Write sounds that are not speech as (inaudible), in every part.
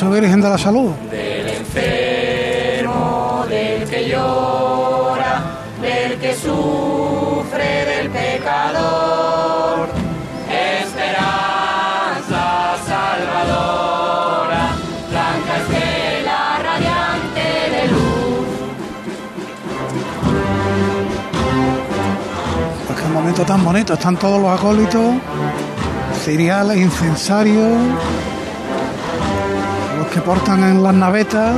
su Virgen de la Salud. Del enfermo, del que llora, del que sufre, del pecador. Esperanza salvadora, blanca estela radiante de luz. Pues qué momento tan bonito. Están todos los acólitos, ciriales, incensarios, que portan en las navetas,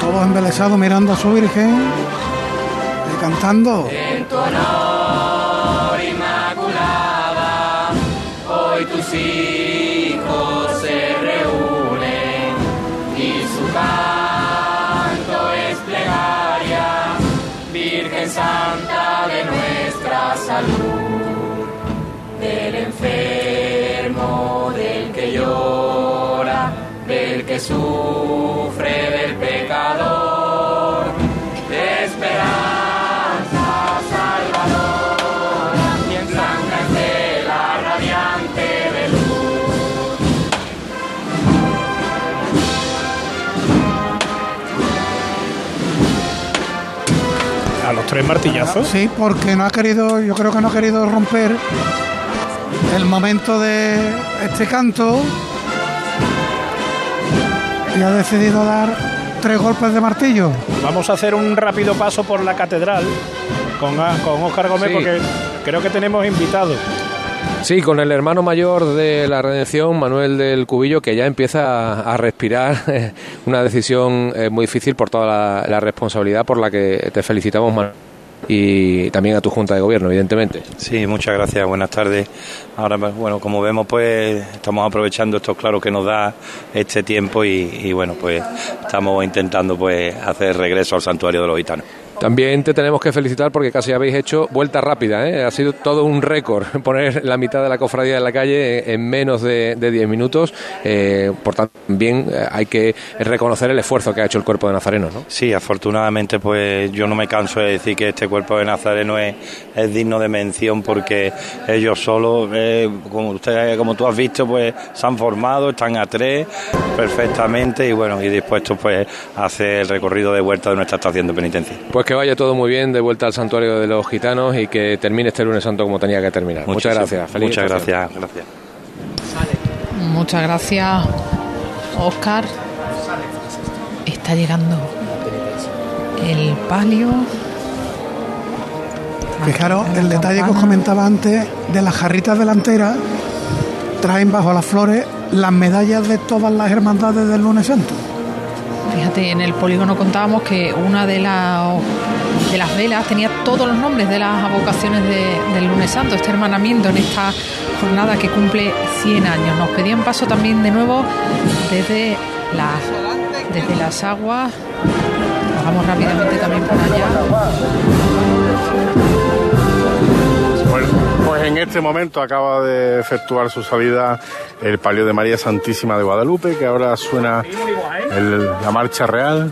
todos embelesados mirando a su Virgen y cantando. En tu honor, Inmaculada, hoy tus hijos se reúnen y su canto es plegaria, Virgen Santa de nuestra salud, sufre, del pecador, de esperanza salvadora, blanca estela radiante de luz. A los tres martillazos. Sí, porque no ha querido, yo creo que no ha querido romper el momento de este canto y ha decidido dar tres golpes de martillo. Vamos a hacer un rápido paso por la catedral con, con Óscar Gómez Sí. porque creo que tenemos invitados. Sí, con el hermano mayor de la Redención, Manuel del Cubillo, que ya empieza a, a respirar (laughs) una decisión eh, muy difícil por toda la, la responsabilidad por la que te felicitamos, Manuel. Y también a tu Junta de Gobierno, evidentemente. Sí, muchas gracias, buenas tardes. Ahora, pues, bueno, como vemos, pues estamos aprovechando estos claros que nos da este tiempo y, y, bueno, pues estamos intentando pues hacer regreso al santuario de los gitanos. También te tenemos que felicitar porque casi habéis hecho vuelta rápida. ¿eh? Ha sido todo un récord (laughs) poner la mitad de la cofradía en la calle en menos de, de 10 minutos. Eh, por tanto, también eh, hay que reconocer el esfuerzo que ha hecho el cuerpo de Nazareno. ¿no? Sí, afortunadamente, pues yo no me canso de decir que este cuerpo de Nazareno es, es digno de mención porque ellos solos, eh, como usted, como tú has visto, pues se han formado, están a tres perfectamente y bueno, y dispuestos pues a hacer el recorrido de vuelta de nuestra estación de penitencia. Pues que vaya todo muy bien de vuelta al santuario de los gitanos y que termine este lunes santo como tenía que terminar. Muchas gracias. Feliz Muchas gracias, gracias. Muchas gracias, Oscar. Está llegando el palio. Fijaros el detalle que os comentaba antes de las jarritas delanteras. Traen bajo las flores las medallas de todas las hermandades del lunes santo. Fíjate, en el polígono contábamos que una de, la- las velas tenía todos los nombres de las avocaciones de- del lunes santo, este hermanamiento en esta jornada que cumple 100 años. Nos pedían paso también de nuevo desde las, desde las aguas. Vamos rápidamente también por allá. Pues en este momento acaba de efectuar su salida el palio de María Santísima de Guadalupe, que ahora suena la marcha real.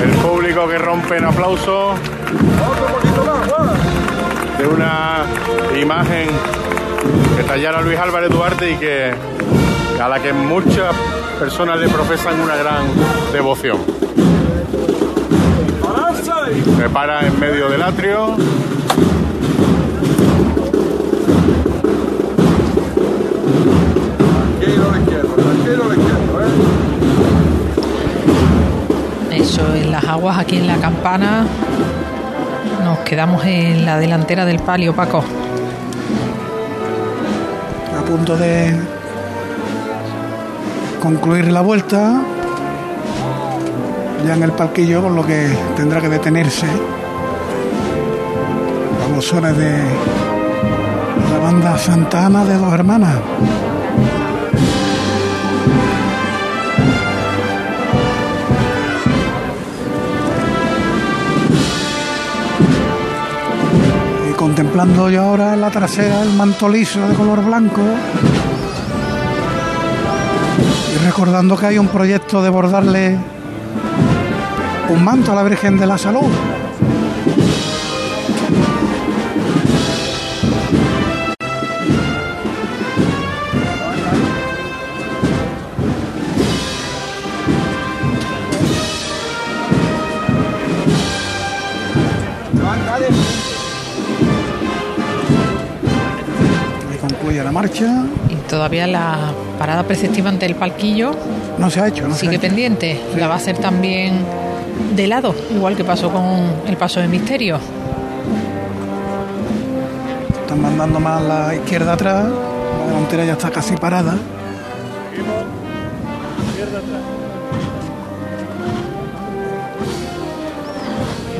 El público que rompe en aplauso de una imagen que tallara Luis Álvarez Duarte y que a la que muchas personas le profesan una gran devoción. Se para en medio del atrio. Eso, en las aguas, aquí en la campana. Nos quedamos en la delantera del palio, Paco. A punto de concluir la vuelta. Ya en el palquillo, por lo que tendrá que detenerse. Vamos sones de la banda Santa Ana de dos hermanas. Y contemplando yo ahora la trasera el manto liso de color blanco. Y recordando que hay un proyecto de bordarle un manto a la Virgen de la Salud. la marcha. Y todavía la parada preceptiva ante el palquillo. No se ha hecho, ¿no? Sigue pendiente. La va a hacer también de lado, igual que pasó con el paso de misterio. Están mandando más la izquierda atrás. La delantera ya está casi parada.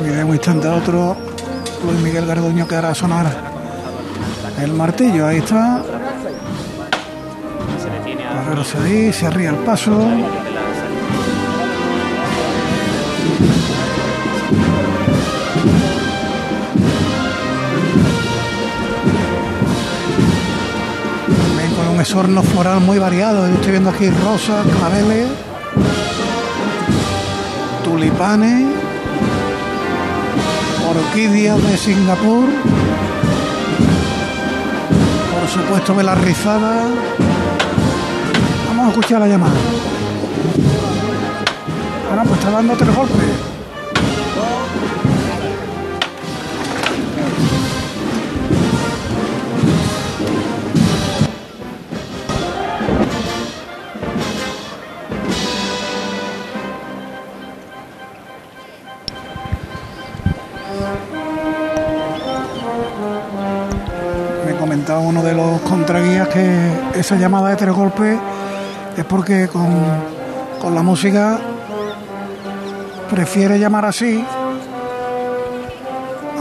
Y de un instante a otro, Luis Miguel Garduño que hará sonar el martillo. Ahí está. Se ahí, se el paso. Ven con un esorno floral muy variado. Yo estoy viendo aquí rosas, claveles, tulipanes, orquídeas de Singapur, por supuesto velas rizadas. Vamos a escuchar la llamada. Ahora pues está dando tres golpes. Me comentaba uno de los contraguías que esa llamada de tres golpes es porque con, con la música prefiere llamar así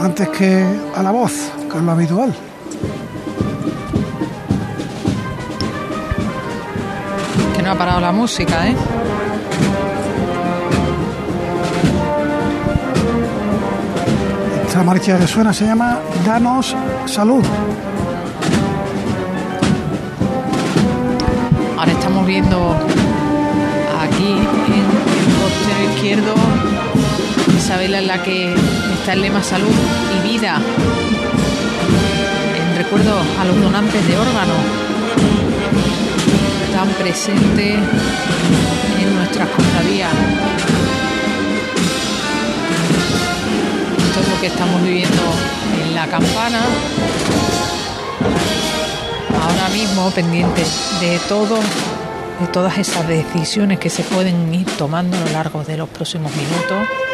antes que a la voz, que es lo habitual. Que no ha parado la música, ¿eh? Esta marcha que suena se llama Danos Salud. Ahora estamos viendo aquí en el costero izquierdo esa vela en la que está el lema salud y vida en recuerdo a los donantes de órganos tan presentes en nuestras cofradías. Esto es lo que estamos viviendo en la campana ahora mismo pendiente de todo de todas esas decisiones que se pueden ir tomando a lo largo de los próximos minutos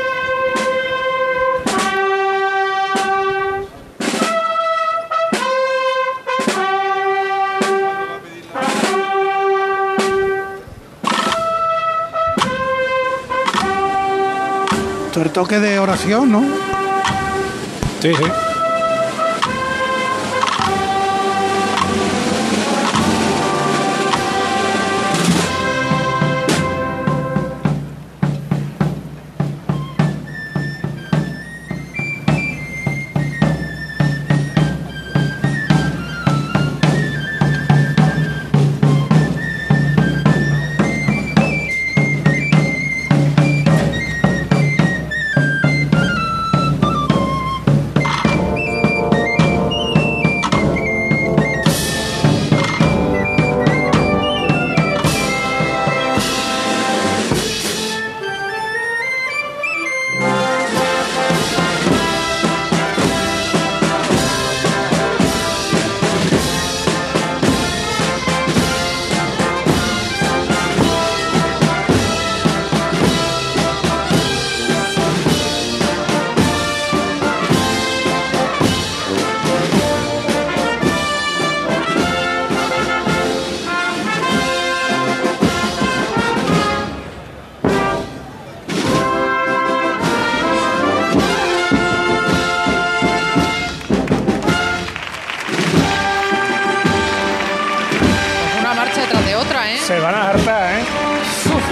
toque de oración, ¿no? Sí, sí.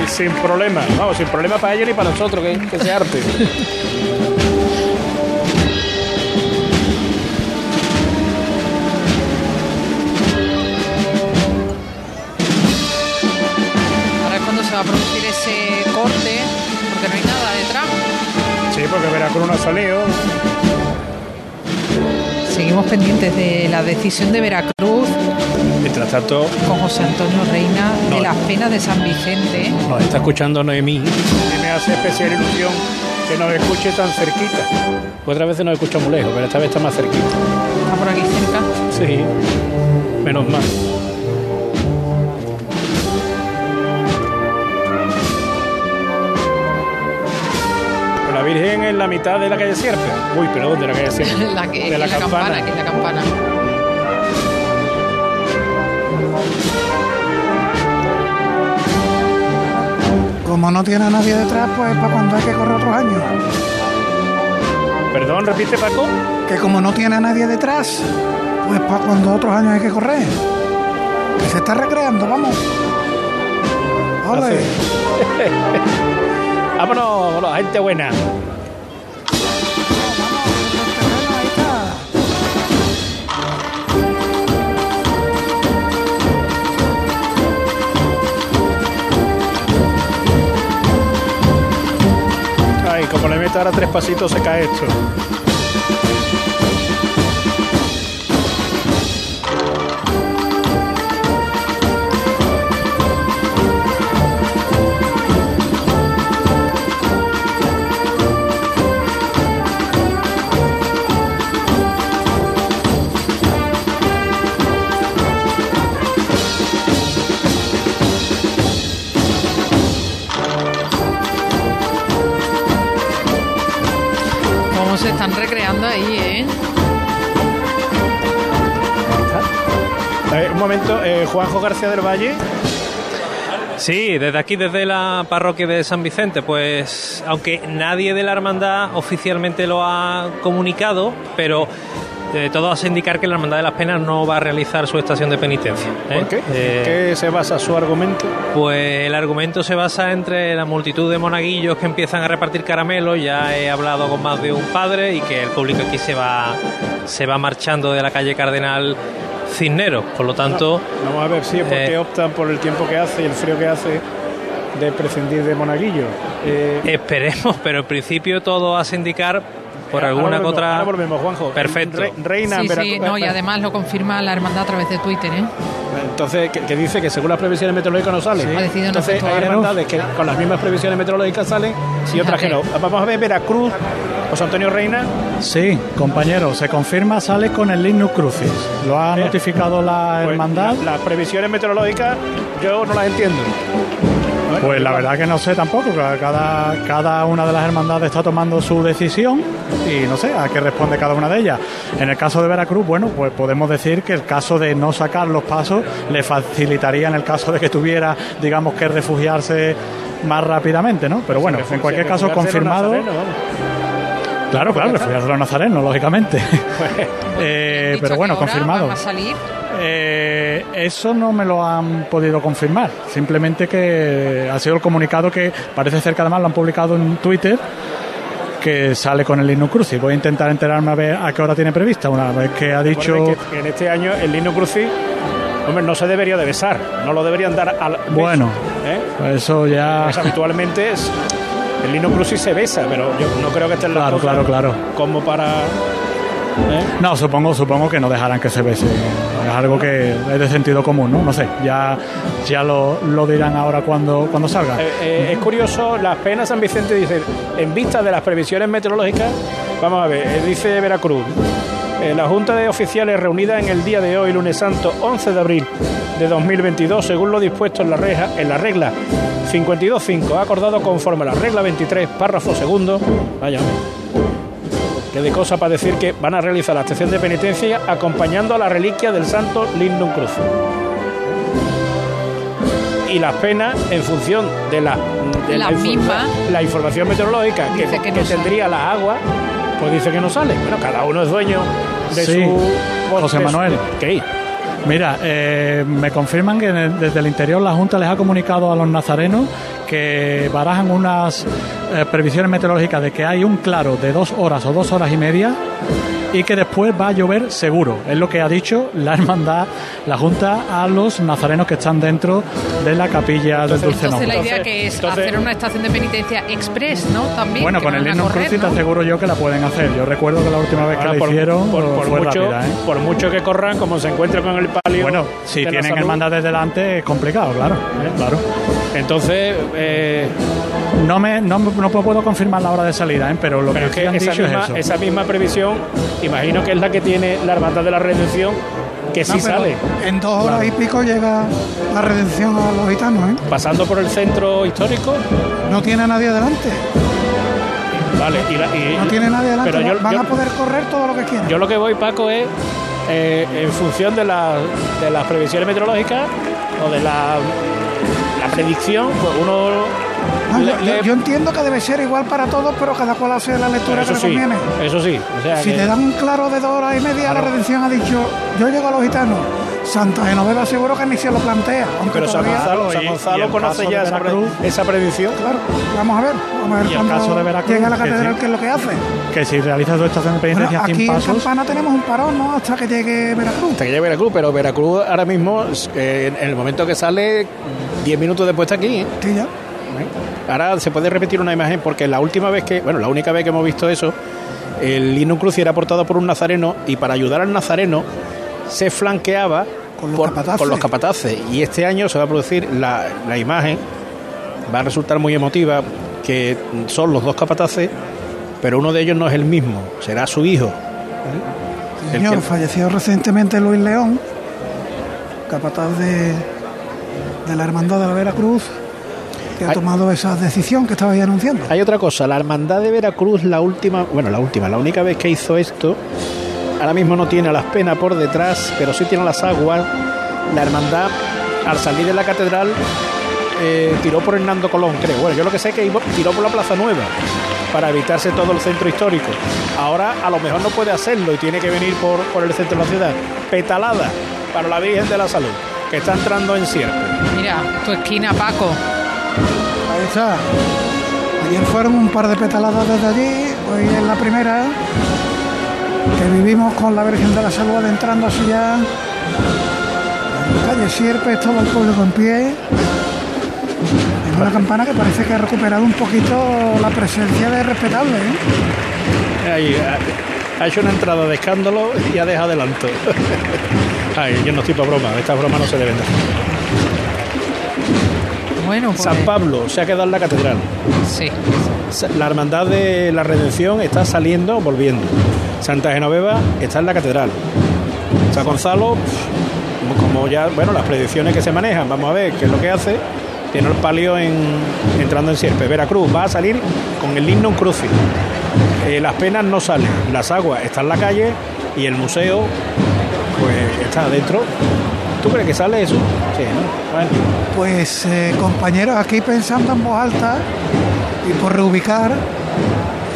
Sin problema. Vamos, sin problema para ellos ni para nosotros, que, que se arte. ahora es cuando se va a producir ese corte porque no hay nada detrás Sí, porque Veracruz no ha salido. seguimos pendientes de la decisión de Veracruz Mientras tanto, con José Antonio Reina No. de las penas de San Vicente nos está escuchando Noemí. Y me hace especial ilusión que nos escuche tan cerquita. Otras veces nos escucha muy lejos, pero esta vez está más cerquita. está por aquí cerca Sí. Menos mal. La Virgen en la mitad de la calle Sierpe. Uy, perdón, de la calle Sierpe. (laughs) la que, de la, la campana. campana, que es la campana. Como no tiene a nadie detrás, pues para cuando hay que correr otros años. Perdón, repite Paco. Que como no tiene a nadie detrás, pues para cuando otros años hay que correr. Que se está recreando, vamos. Ole. (laughs) Vámonos, vámonos, gente buena. Como le meto ahora tres pasitos se cae esto. Juanjo García del Valle. Sí, desde aquí, desde la parroquia de San Vicente, pues aunque nadie de la hermandad oficialmente lo ha comunicado, pero eh, todo hace indicar que la hermandad de las penas no va a realizar su estación de penitencia. ¿eh? ¿Por qué? Eh, ¿Qué se basa su argumento? Pues el argumento se basa entre la multitud de monaguillos que empiezan a repartir caramelos. Ya he hablado con más de un padre y que el público aquí se va, se va marchando de la calle Cardenal Cisneros. Por lo tanto, Vamos a ver si es porque Eh. optan por el tiempo que hace y el frío que hace de prescindir de Monaguillo. Eh, esperemos, pero en principio todo hace indicar por alguna volvemos, otra. ahora volvemos, Juanjo. Perfecto. Re- reina en Sí, sí, no, y además lo confirma la hermandad a través de Twitter, ¿eh? Entonces, que, que dice que según las previsiones meteorológicas no sale. Ha decidido no Entonces, hay hermandades que con las mismas previsiones meteorológicas salen y otras que no. Vamos a ver Veracruz, José Antonio Reina. Sí, compañero, se confirma, sale con el Lignus Crucis. Lo ha Eh, notificado la Pues, hermandad. la- las previsiones meteorológicas yo no las entiendo. Pues la verdad que no sé tampoco, cada, cada una de las hermandades está tomando su decisión y no sé a qué responde cada una de ellas. En el caso de Veracruz, bueno, pues podemos decir que el caso de no sacar los pasos le facilitaría en el caso de que tuviera, digamos, que refugiarse más rápidamente, ¿no? Pero bueno, en cualquier caso, confirmado. Claro, claro, refugiarse a los nazarenos, lógicamente. (laughs) Eh, Dicho pero que bueno, confirmado. van a salir. Eh, eso no me lo han podido confirmar. Simplemente que ha sido el comunicado que parece ser que además lo han publicado en Twitter que sale con el Linux Crucis. Voy a intentar enterarme a ver a qué hora tiene prevista. Una vez que ha dicho. Que en este año el Lino Crucis, hombre, no se debería de besar, no lo deberían dar al beso, Bueno, ¿eh? pues eso ya. Pues habitualmente es, el Lino Crucis se besa, pero yo no creo que esté en la Claro, claro, claro. como para... ¿eh? No, supongo, supongo que no dejarán que se bese. Es algo que es de sentido común, ¿no? No sé, ya, ya lo, lo dirán ahora cuando, cuando salga. Eh, eh, es curioso, las penas San Vicente dice, en vista de las previsiones meteorológicas, vamos a ver, dice Veracruz, la Junta de Oficiales reunida en el día de hoy, lunes santo, 11 de abril de 2022, según lo dispuesto en la, reja, en la regla 52.5, ha acordado conforme a la regla 23, párrafo segundo, vaya, que de cosa para decir que van a realizar la estación de penitencia acompañando a la reliquia del santo Lignum Crucis y las penas en función de la, de La misma. la información meteorológica que, tendría la agua, pues dice que no sale. Bueno, cada uno es dueño de Sí, su... José de su- Manuel. ¿Qué? Mira, eh, me confirman que de- desde el interior la Junta les ha comunicado a los nazarenos que barajan unas eh, previsiones meteorológicas de que hay un claro de dos horas o dos horas y media y que después va a llover seguro. Es lo que ha dicho la hermandad, la Junta, a los nazarenos que están dentro de la capilla del Dulce Entonces la Nombre. idea que es hacer una estación de penitencia express, ¿no? También. Bueno, con el Linux Crucis te ¿no? aseguro yo que la pueden hacer. Yo recuerdo que la última vez que la por, hicieron por- por fue mucho, rápida, ¿eh? por mucho que corran, como se encuentren con el palio. Bueno, si tienen hermandades delante es complicado, claro. claro. Entonces, eh, No me no, no puedo confirmar la hora de salida, ¿eh? pero lo pero que es han esa dicho misma, es eso. esa misma previsión, imagino que es la que tiene la Hermandad de la Redención que sí No, sale. En dos horas y pico llega la redención a los gitanos, ¿eh? Pasando por el centro histórico, No tiene a nadie delante. vale. Y, la- y- No tiene nadie delante. Pero yo, Van yo- a poder correr todo lo que quieran. yo lo que voy, Paco, es eh, en función de, la- de las previsiones meteorológicas o de la, la predicción, pues uno No, le- yo, le- entiendo que debe ser igual para todos, pero cada cual hace la lectura que eso le sí, conviene. eso sí. O sea Si que- te dan un claro de dos horas y media, la redención ha dicho, yo llego a los gitanos. Santa Genoveva seguro que ni se lo plantea. Aunque pero San todavía- Gonzalo, y- San Gonzalo conoce ya esa, pre- Veracruz. esa predicción. Claro, vamos a ver, vamos a ver el cuando caso de Veracruz, llega a la que catedral sí. qué es lo que hace. Que si realiza su estación de Bueno, penitencia aquí sin en pasos, Campana tenemos un parón, ¿no? Hasta que llegue Veracruz. Hasta que llegue Veracruz, pero Veracruz ahora mismo, eh, en el momento que sale, 10 minutos después está aquí. ¿eh? Sí, ya. Ahora se puede repetir una imagen porque la última vez que, bueno, la única vez que hemos visto eso, el Linus Crucis era portado por un nazareno y para ayudar al nazareno se flanqueaba Con los por- capataces. con los capataces. Y este año se va a producir la, la imagen, va a resultar muy emotiva, que son los dos capataces, pero uno de ellos no es el mismo, será su hijo. Señor, que- falleció recientemente Luis León, capataz de, de la Hermandad de la Veracruz, que ha tomado esa decisión que estaba ahí anunciando. Hay otra cosa, la Hermandad de Veracruz, la última, bueno, la última, la única vez que hizo esto, ahora mismo no tiene a las penas por detrás, pero sí tiene las aguas. La Hermandad, al salir de la catedral, eh, tiró por Hernando Colón, creo. Bueno, yo lo que sé es que tiró por la Plaza Nueva para evitarse todo el centro histórico. Ahora a lo mejor no puede hacerlo y tiene que venir por, por el centro de la ciudad. Petalada para la Virgen de la Salud, que está entrando en Sierpe. Mira, tu esquina, Paco. Ahí está. Ayer fueron un par de petaladas desde allí, hoy es la primera que vivimos con la Virgen de la Salud adentrando así ya. En calle Sierpes, todo el público en pie. En una campana que parece que ha recuperado un poquito la presencia de respetable. ¿eh? Ahí, ha, hecho una entrada de escándalo y ha dejado adelanto. (laughs) Ay, yo no estoy para broma, estas bromas no se deben de hacer. Bueno, pues, San Pablo se ha quedado en la catedral. Sí. La hermandad de la redención está saliendo, volviendo. Santa Genoveva está en la catedral. San Gonzalo, pf, como, ya, bueno, las predicciones que se manejan, vamos a ver qué es lo que hace. Tiene el palio en, entrando en Sierpe. Veracruz va a salir con el himno crucis. Eh, las penas no salen, las aguas están en la calle y el museo, pues está adentro. ¿Tú crees que sale eso? Sí, ¿no? Bueno. Pues eh, compañeros, aquí pensando en voz alta y por reubicar,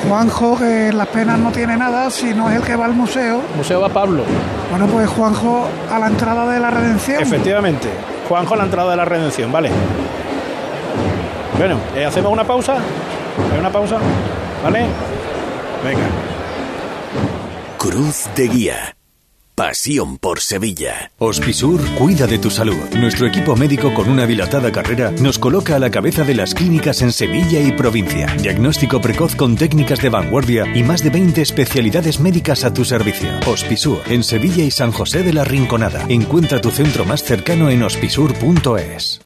Juanjo, que en las penas no tiene nada, si no es el que va al museo. Museo va Pablo. Bueno, pues Juanjo a la entrada de la redención. Efectivamente. Juanjo a la entrada de la redención, vale. Bueno, eh, hacemos una pausa. ¿Hay una pausa? ¿Vale? Venga. Cruz de Guía. Pasión por Sevilla. Hospisur cuida de tu salud. Nuestro equipo médico con una dilatada carrera nos coloca a la cabeza de las clínicas en Sevilla y provincia. Diagnóstico precoz con técnicas de vanguardia y más de 20 especialidades médicas a tu servicio. Hospisur en Sevilla y San José de la Rinconada. Encuentra tu centro más cercano en hospisur.es.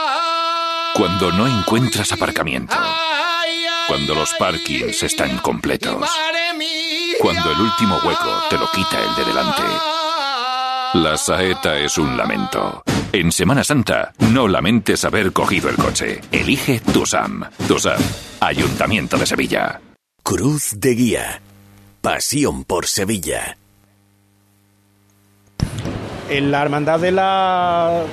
Cuando no encuentras aparcamiento. Cuando los parkings están completos. Cuando el último hueco te lo quita el de delante. La saeta es un lamento. En Semana Santa, no lamentes haber cogido el coche. Elige Tusam. Tusam, Ayuntamiento de Sevilla. Cruz de Guía. Pasión por Sevilla. En la hermandad de la.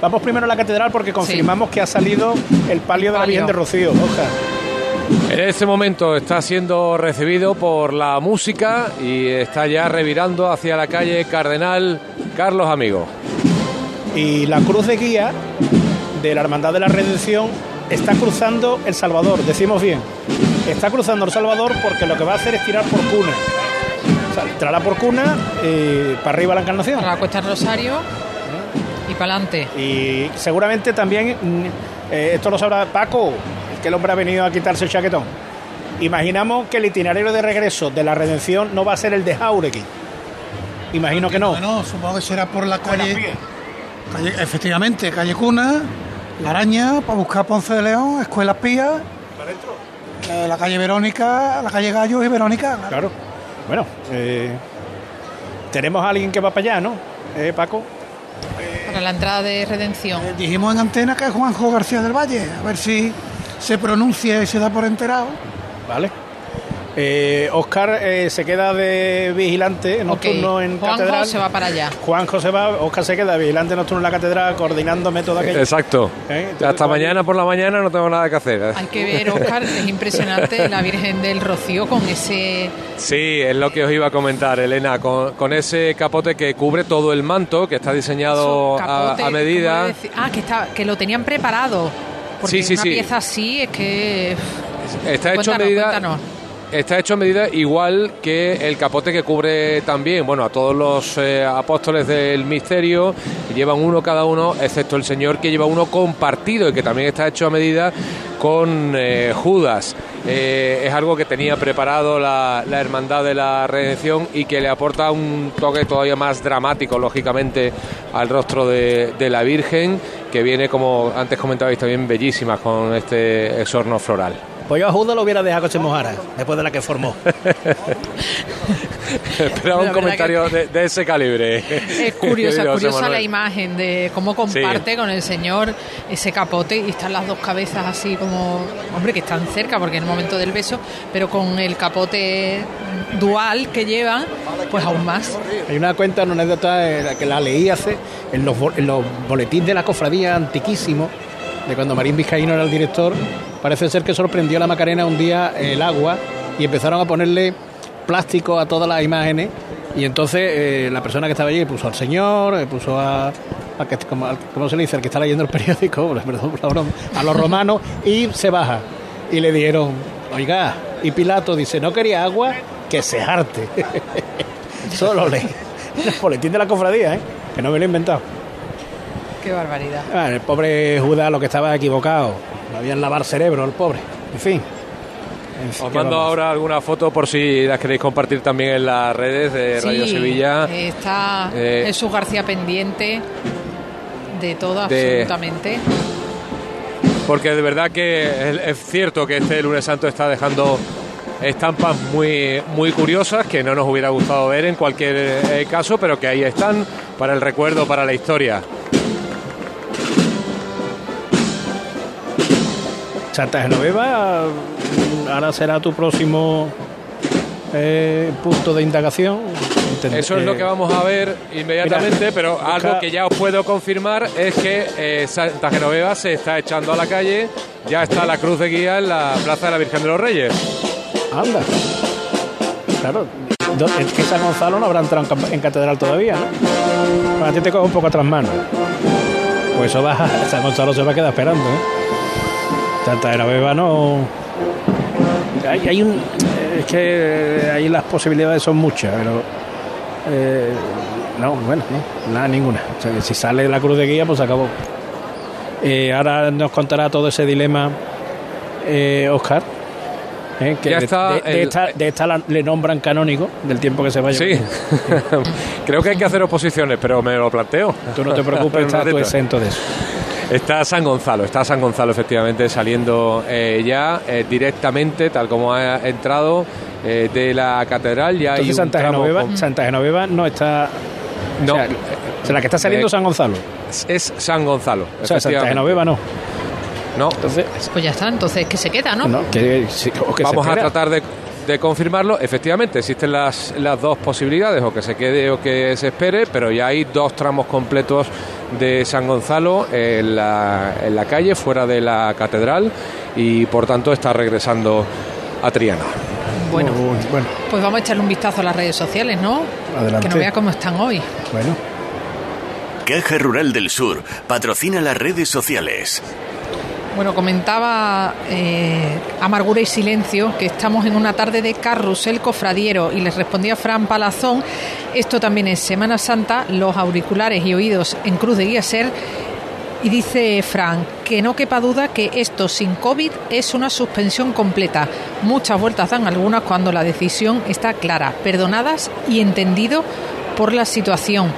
Vamos primero a la catedral porque confirmamos que ha salido el palio de la Virgen de Rocío. Oja. En este momento está siendo recibido por la música y está ya revirando hacia la calle Cardenal Carlos Amigo. Y la cruz de guía de la Hermandad de la Redención está cruzando El Salvador, decimos bien. Está cruzando El Salvador porque lo que va a hacer es tirar por cuna. O sea, tirará por cuna y para arriba la encarnación. Para la Cuesta del Rosario para adelante. Y seguramente también, mm, eh, esto lo sabrá Paco, que el hombre ha venido a quitarse el chaquetón. Imaginamos que el itinerario de regreso de la redención no va a ser el de Jauregui. Imagino que no. Bueno, supongo que será por la calle, calle- efectivamente, calle Cuna, La Araña, para buscar Ponce de León, Escuela Pía, eh, la calle Verónica, la calle Gallo y Verónica. Claro. Bueno, eh, tenemos a alguien que va para allá, ¿no? Eh, Paco. Para la entrada de redención. Dijimos en antena que es Juanjo García del Valle, a ver si se pronuncia y se da por enterado. Vale. Eh, Oscar eh, se queda de vigilante nocturno Ok, en Juanjo catedral. se va para allá. Juanjo se va, Oscar se queda vigilante nocturno en la catedral coordinándome todo aquello. Exacto. ¿Eh? Hasta mañana por la mañana no tengo nada que hacer. Hay que ver, Oscar, es impresionante la Virgen del Rocío con ese... Sí, es lo que os iba a comentar, Elena, con, con ese capote que cubre todo el manto, que está diseñado a, capote, a medida. Ah, que, está, que lo tenían preparado. Porque Sí, sí, una sí. pieza así es que... Está hecho a Cuéntanos, medida. cuéntanos. Está hecho a medida igual que el capote que cubre también, bueno, a todos los eh, apóstoles del misterio, llevan uno cada uno, excepto el Señor que lleva uno compartido y que también está hecho a medida con eh, Judas. Eh, es algo que tenía preparado la, Hermandad de la Redención y que le aporta un toque todavía más dramático, lógicamente, al rostro de, de la Virgen, que viene, como antes comentabais, también bellísima con este exorno floral. Pues yo a Judas lo hubiera dejado que se mojara, después de la que formó. (laughs) Esperaba un comentario de, de ese calibre. Es curiosa, (laughs) curiosa la imagen de cómo comparte con el señor ese capote y están las dos cabezas así como, hombre, que están cerca porque en el momento del beso, pero con el capote dual que llevan, pues aún más. Hay una cuenta, una anécdota eh, que la leí hace en los, en los boletines de la cofradía antiquísimo, de cuando Marín Vizcaíno era el director. Parece ser que sorprendió a la Macarena un día el agua y empezaron a ponerle plástico a todas las imágenes. Y entonces eh, la persona que estaba allí puso al señor, eh, puso a. que- como- ¿Cómo se le dice? El que está leyendo el periódico, (laughs) perdón a los romanos, y se baja. Y le dijeron, oiga, y Pilato dice, no quería agua, que se harte. (laughs) Solo lee. El boletín de la cofradía, ¿eh? Que no me lo he inventado. Qué barbaridad. Ah, el pobre Judas lo que estaba equivocado. No habían lavar cerebro, el pobre. En fin. Os ¿qué mando ahora alguna foto por si las queréis compartir también en las redes de Radio Sí, Sevilla. Está Eh, Jesús García pendiente de todo, de- absolutamente. Porque de verdad que es, es cierto que este lunes santo está dejando estampas muy, muy curiosas que no nos hubiera gustado ver en cualquier eh, caso, pero que ahí están para el recuerdo, para la historia. Santa Genoveva, ahora será tu próximo eh, punto de indagación. Eso es lo eh, que vamos a ver inmediatamente, Mira, pero busca- algo que ya os puedo confirmar es que eh, Santa Genoveva se está echando a la calle, ya está la cruz de guía en la Plaza de la Virgen de los Reyes. Anda. Claro. Es que San Gonzalo no habrá entrado en, catedral todavía, ¿no? Bueno, a ti te cojo un poco atrás mano. Pues eso va, (laughs) San Gonzalo se va a quedar esperando, ¿eh? Santa Genoveva no. Hay, hay un. Es que ahí las posibilidades son muchas, pero. eh, no, bueno, no, nada, ninguna. O sea, que si sale la cruz de guía, pues acabó. Eh, ahora nos contará todo ese dilema eh, Oscar. eh, que Ya de, está de- de el- esta, de esta la- le nombran canónigo del tiempo que se vaya. Sí. (laughs) Creo que hay que hacer oposiciones, pero me lo planteo. Tú no te preocupes, (laughs) estás tú exento de eso. Está San Gonzalo, está San Gonzalo efectivamente saliendo eh, ya eh, directamente, tal como ha entrado eh, de la catedral. Ya hay Entonces un Santa Genoveva, con- Santa Genoveva no está. No. O sea, la que está saliendo Eh, es San Gonzalo. Es San Gonzalo. O sea, Santa. Genoveva no. No. Entonces, Pues ya está, entonces que se queda, ¿no? que, se Vamos a tratar de, de confirmarlo. Efectivamente, existen las, las dos posibilidades, o que se quede o que se espere, pero ya hay dos tramos completos de San Gonzalo en la, en la calle, fuera de la catedral, y por tanto está regresando a Triana. Bueno, bueno, pues vamos a echarle un vistazo a las redes sociales, ¿no? Adelante. Que no vea cómo están hoy. Bueno. Caja Rural del Sur patrocina las redes sociales. Bueno, comentaba eh, Amargura y Silencio que estamos en una tarde de carrusel cofradiero y les respondía Fran Palazón, esto también es Semana Santa, los auriculares y oídos en Cruz de Guía Ser. Y dice Fran que no quepa duda que esto sin COVID es una suspensión completa. Muchas vueltas dan algunas cuando la decisión está clara, perdonadas y entendido por la situación.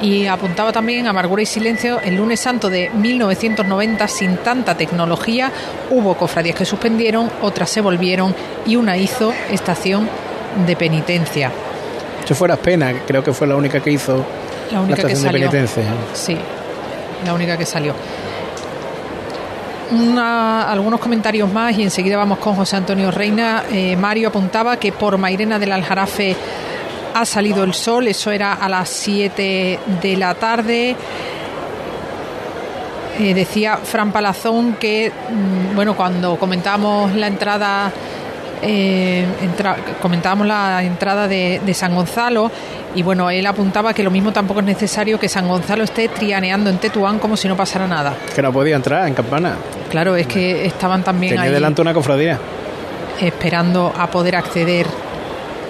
Y apuntaba también Amargura y Silencio, el lunes santo de 1990, sin tanta tecnología, hubo cofradías que suspendieron, otras se volvieron y una hizo estación de penitencia. Si fuera pena, creo que fue la única que hizo La única que estación de salió. penitencia. Sí, la única que salió. Una- algunos comentarios más y enseguida vamos con José Antonio Reina. Eh, Mario apuntaba que por Mairena del Aljarafe ha salido el sol, eso era a las 7 de la tarde. Eh, decía Fran Palazón que, mm, bueno, cuando comentábamos la entrada, eh, entra- comentábamos la entrada de, de San Gonzalo, y bueno, él apuntaba que lo mismo tampoco es necesario que San Gonzalo esté trianeando en Tetuán como si no pasara nada. Que no podía entrar en campana. Claro, es que estaban también Tenía ahí delante una cofradía. esperando a poder acceder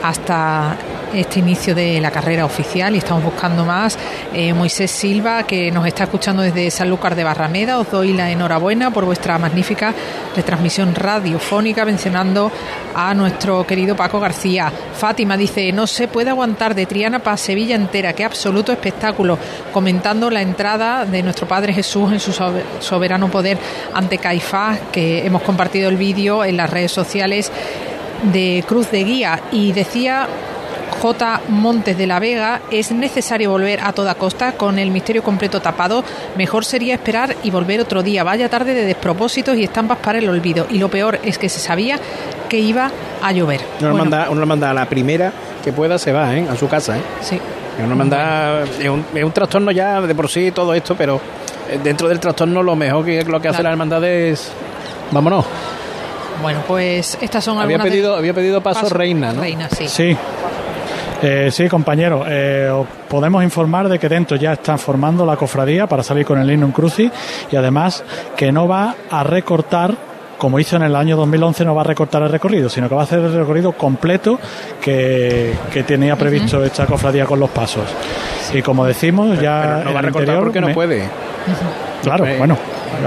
hasta este inicio de la carrera oficial y estamos buscando más. Eh, Moisés Silva, que nos está escuchando desde Sanlúcar de Barrameda, os doy la enhorabuena por vuestra magnífica retransmisión radiofónica, mencionando a nuestro querido Paco García. Fátima dice, no se puede aguantar de Triana para Sevilla entera, qué absoluto espectáculo, comentando la entrada de nuestro Padre Jesús en su sobe- soberano poder ante Caifás, que hemos compartido el vídeo en las redes sociales de Cruz de Guía y decía J. Montes de la Vega, es necesario volver a toda costa con el misterio completo tapado. Mejor sería esperar y volver otro día. Vaya tarde de despropósitos y estampas para el olvido. Y lo peor es que se sabía que iba a llover. Uno, Bueno, lo manda, uno lo manda a la primera que pueda, se va, ¿eh? A su casa, ¿eh? Sí. Uno manda, es, un, es un trastorno ya de por sí todo esto, pero eh, dentro del trastorno lo mejor que lo que hace Claro. la hermandad es... Vámonos. Bueno, pues estas son Había algunas de- pedido, había pedido paso, Reina, ¿no? Reina, sí. Sí. Eh, sí, compañero, eh, os podemos informar de que dentro ya están formando la cofradía para salir con el Lignum Crucis y además que no va a recortar, como hizo en el año 2011, no va a recortar el recorrido, sino que va a hacer el recorrido completo que, que tenía previsto esta cofradía con los pasos. Y como decimos, ya Pero no va a recortar porque no me- puede. Claro, bueno,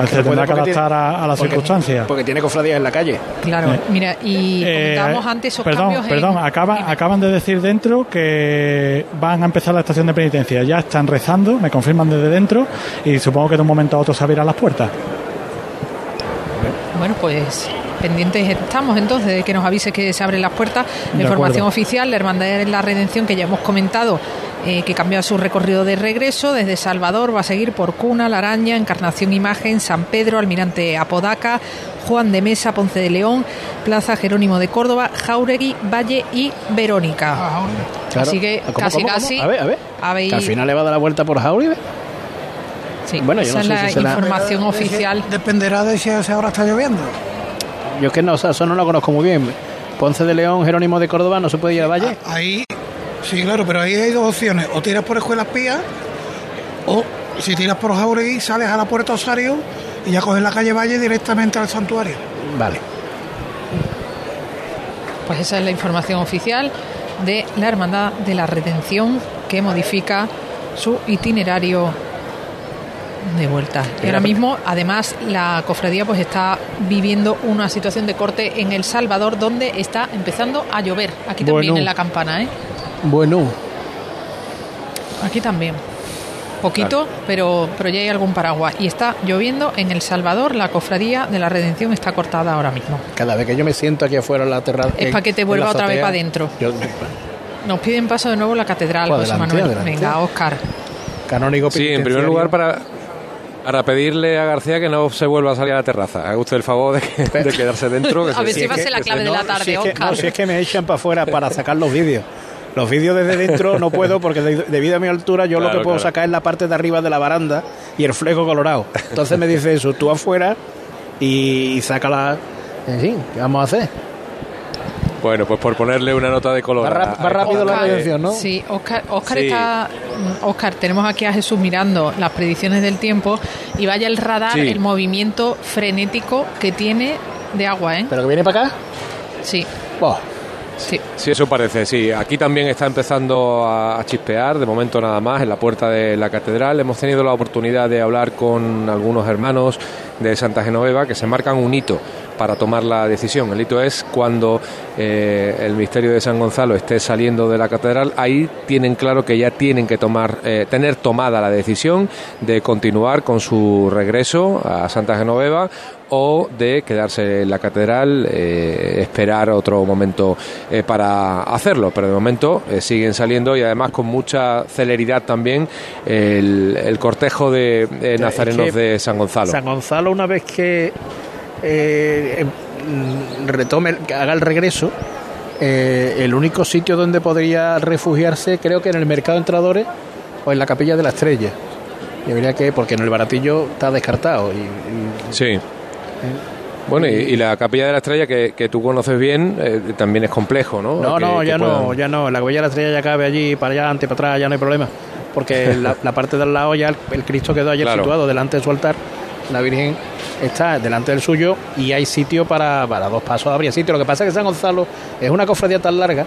se tendrá que adaptar tiene- a, a las porque- circunstancias. Porque tiene cofradías en la calle. Claro, Eh, mira, y Eh, comentábamos antes esos perdón, cambios en- perdón, acaban, acaban de decir dentro que van a empezar la estación de penitencia. Ya están rezando, me confirman desde dentro y supongo que de un momento a otro se abrirán las puertas. Bueno, pues pendientes estamos entonces de que nos avise que se abren las puertas. La De información acuerdo. oficial, la Hermandad de la Redención, que ya hemos comentado, eh, que cambia su recorrido de regreso desde Salvador, va a seguir por Cuna, La Araña, Encarnación Imagen, San Pedro, Almirante Apodaca, Juan de Mesa, Ponce de León, Plaza Jerónimo de Córdoba, Jauregui, Valle y Verónica. Claro. Así que ¿Cómo, casi, cómo, cómo? casi. A ver, a ver. habéis- Que al final le va a dar la vuelta por Jauri. sí, bueno, yo esa no es sé la si será- información oficial. Dependerá de si ahora está lloviendo. Yo es que no, o sea, eso no lo conozco muy bien. Ponce de León, Jerónimo de Córdoba, no se puede ir a Valle. Ahí, sí, claro, pero ahí hay dos opciones. O tiras por escuelas pías o si tiras por Jauregui, sales a la Puerta Osario y ya coges la calle Valle directamente al santuario. Vale. Pues esa es la información oficial de la Hermandad de la Redención que modifica su itinerario de vuelta. Y ahora mismo, además, la cofradía pues está viviendo una situación de corte en El Salvador, donde está empezando a llover. Aquí también Bueno. en la campana, ¿eh? Bueno, Aquí también. Poquito, pero, pero ya hay algún paraguas. Y está lloviendo en El Salvador. La cofradía de la Redención está cortada ahora mismo. cada vez que yo me siento aquí afuera en la terraza. Es para que te vuelva otra vez para adentro. Nos piden paso de nuevo la catedral, Pues José adelante, Manuel. adelante. Venga, Oscar. Canónigo Sí, en primer lugar para, para pedirle a García que no se vuelva a salir a la terraza. Haga usted el favor de, que- de quedarse dentro. que A ver si va a ser la clave de la tarde, si es que, Oscar. no, si es que me echan para afuera para sacar los vídeos. Los vídeos desde dentro no puedo porque de- debido a mi altura yo lo que puedo claro. sacar es la parte de arriba de la baranda y el fleco colorado. Entonces me dice eso, tú afuera y, y saca la... En fin, ¿qué vamos a hacer? Bueno, pues por ponerle una nota de color. Va rápido la redención, ¿no? Sí, Oscar, Oscar Sí. está. Oscar, tenemos aquí a Jesús mirando las predicciones del tiempo y vaya el radar, Sí. el movimiento frenético que tiene de agua, ¿eh? ¿Pero que viene para acá? Sí. Sí. Sí, eso parece, sí. Aquí también está empezando a, a chispear, de momento nada más, en la puerta de la catedral. Hemos tenido la oportunidad de hablar con algunos hermanos de Santa Genoveva que se marcan un hito para tomar la decisión. El hito es cuando eh, el misterio de San Gonzalo esté saliendo de la catedral, ahí tienen claro que ya tienen que tomar, eh, tener tomada la decisión de continuar con su regreso a Santa Genoveva o de quedarse en la catedral, eh, esperar otro momento eh, para hacerlo. Pero de momento eh, siguen saliendo y además con mucha celeridad también el, el cortejo de, nazarenos es que de San Gonzalo. San Gonzalo, una vez que eh, em, retome, que haga el regreso, eh, el único sitio donde podría refugiarse, creo que en el mercado de entradores o en la capilla de la estrella. Yo diría que, porque en el baratillo está descartado. Y, y- Sí. Bueno, y, y la capilla de la estrella que, que tú conoces bien eh, también es complejo, ¿no? No, Que- no, ya no, ya no. La capilla de la estrella ya cabe allí, para allá, adelante, para atrás, ya no hay problema. Porque (laughs) la, la parte del lado ya el, el Cristo quedó ayer Claro. situado delante de su altar. La Virgen está delante del suyo y hay sitio para, para dos pasos, habría sitio. Lo que pasa es que San Gonzalo es una cofradía tan larga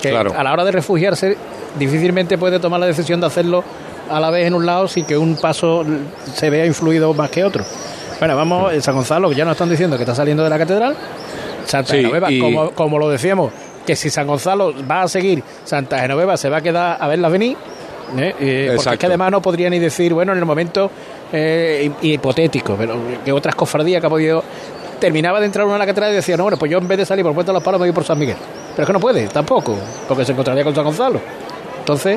que Claro. a la hora de refugiarse difícilmente puede tomar la decisión de hacerlo a la vez en un lado sin que un paso se vea influido más que otro. Bueno, vamos, San Gonzalo, ya nos están diciendo que está saliendo de la catedral. Santa Sí, Genoveva, y- como, como lo decíamos, que si San Gonzalo va a seguir, Santa Genoveva se va a quedar a verla venir. ¿eh? Eh, porque es que además no podría ni decir, bueno, en el momento eh, hi- hipotético, pero que otras cofradías que ha podido. Terminaba de entrar uno a la catedral y decía, no, bueno, pues yo en vez de salir por Puerto de los Palos me voy por San Miguel. Pero es que no puede, tampoco, porque se encontraría con San Gonzalo. Entonces,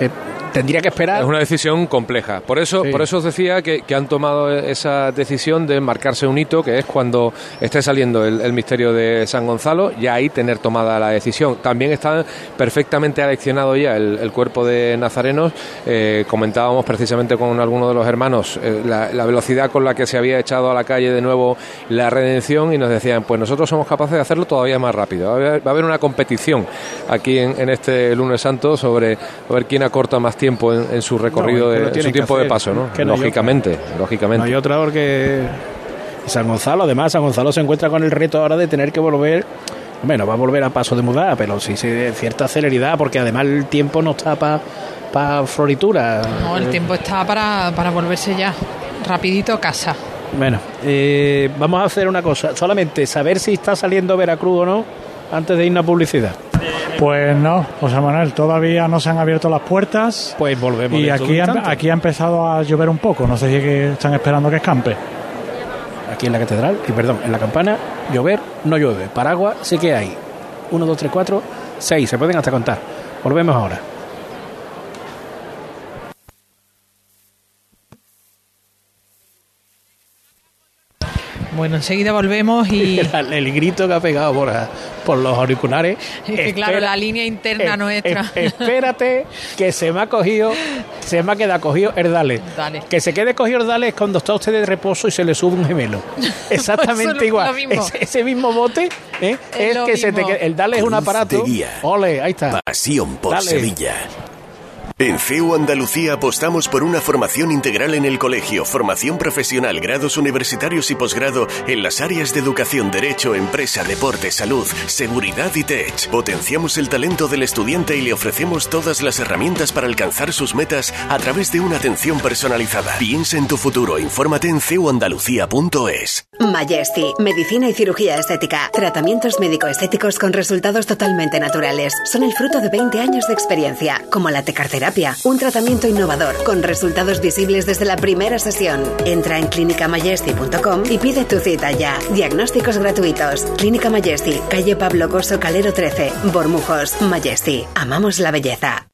eh, eh, tendría que esperar. Es una decisión compleja. Por eso, Sí. por eso os decía que, que han tomado esa decisión de marcarse un hito, que es cuando esté saliendo el, el misterio de San Gonzalo, ya ahí tener tomada la decisión. También está perfectamente aleccionado ya el, el cuerpo de nazarenos. Eh, comentábamos precisamente con algunos de los hermanos eh, la, la velocidad con la que se había echado a la calle de nuevo la redención y nos decían, pues nosotros somos capaces de hacerlo todavía más rápido. Va a haber, va a haber una competición aquí en, en este lunes santo sobre a ver quién acorta más tiempo en, en su recorrido, No, que de, en su que tiempo de paso, ¿no? que no hay lógicamente, lógicamente. No hay otra porque San Gonzalo, además, San Gonzalo se encuentra con el reto ahora de tener que volver. Bueno, va a volver a paso de mudar, pero sí, sí, de cierta celeridad, porque además el tiempo no está para floritura. No, el tiempo está para, para volverse ya. Rapidito a casa. Bueno, eh, vamos a hacer una cosa, solamente saber si está saliendo Veracruz o no antes de irnos a publicidad. Pues no, José Manuel, todavía no se han abierto las puertas. Pues volvemos. Y aquí, ha- aquí ha empezado a llover un poco. No sé si es que están esperando que escampe. Aquí en la catedral, y perdón, en la campana, llover no llueve. Paraguas sí que hay. Uno, dos, tres, cuatro, seis, se pueden hasta contar. Volvemos ahora. Bueno, enseguida volvemos y. (laughs) el, el grito que ha pegado por, por los auriculares. (laughs) Es que claro, la línea interna nuestra. espérate, que se me ha cogido, se me ha quedado cogido Erdales. Dale. Que se quede cogido Erdales es cuando está usted de reposo y se le sube un gemelo. (laughs) Exactamente igual. mismo. Ese, ese mismo bote ¿eh? Es que se te queda- El Dale es un aparato. Ole, ahí está. Pasión por Dale. Sevilla. En CEU Andalucía apostamos por una formación integral en el colegio, formación profesional, grados universitarios y posgrado en las áreas de educación, derecho, empresa, deporte, salud, seguridad y tech. Potenciamos el talento del estudiante y le ofrecemos todas las herramientas para alcanzar sus metas a través de una atención personalizada. Piensa en tu futuro, infórmate en ceuandalucía.es. Majesty, medicina y cirugía estética. Tratamientos médico-estéticos con resultados totalmente naturales. Son el fruto de 20 años de experiencia, como la tecarterapia un tratamiento innovador con resultados visibles desde la primera sesión. Entra en clinicamajesty.com y pide tu cita ya. Diagnósticos gratuitos. Clínica Majesty, calle Pablo Coso Calero 13, Bormujos. Majesty. Amamos la belleza.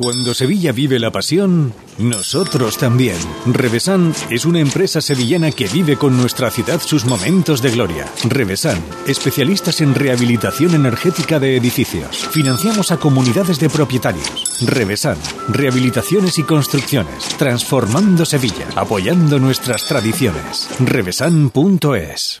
Cuando Sevilla vive la pasión, nosotros también. Revesan es una empresa sevillana que vive con nuestra ciudad sus momentos de gloria. Revesan, especialistas en rehabilitación energética de edificios. Financiamos a comunidades de propietarios. Revesan, rehabilitaciones y construcciones, transformando Sevilla, apoyando nuestras tradiciones. Revesan.es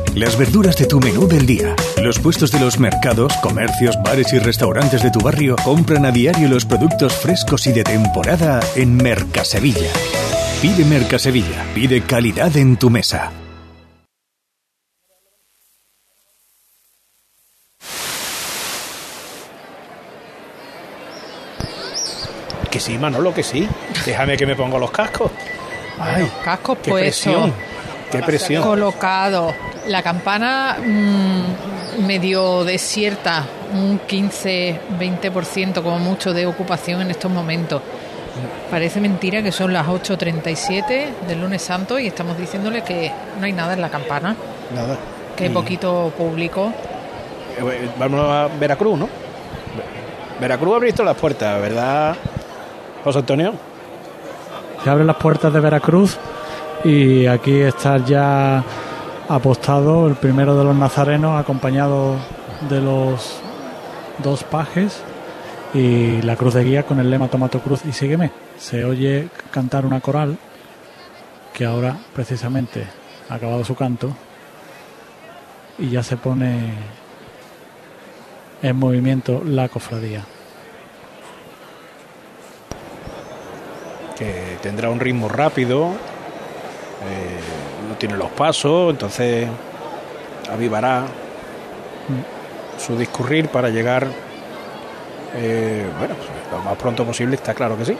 Las verduras de tu menú del día. Los puestos de los mercados, comercios, bares y restaurantes de tu barrio compran a diario los productos frescos y de temporada en Mercasevilla. Pide Mercasevilla. Pide calidad en tu mesa. Que sí, Manolo, que sí. Déjame que me ponga los cascos. Ay, Los cascos qué puestos. presión. Qué presión. Colocado. La campana mm, medio desierta, un 15-20% como mucho de ocupación en estos momentos. Parece mentira que son las 8.37 del lunes santo y estamos diciéndole que no hay nada en la campana, Nada. que hay Y- poquito público. Eh, Vamos a Veracruz, ¿no? Veracruz ha visto las puertas, ¿verdad, José Antonio? Se abren las puertas de Veracruz y aquí está ya apostado el primero de los nazarenos acompañado de los dos pajes y la cruz de guía con el lema Tomato Cruz y sígueme. Se oye cantar una coral que ahora precisamente ha acabado su canto y ya se pone en movimiento la cofradía. que tendrá un ritmo rápido, no tiene los pasos, entonces avivará su discurrir para llegar, eh, bueno, pues, lo más pronto posible, está claro que sí.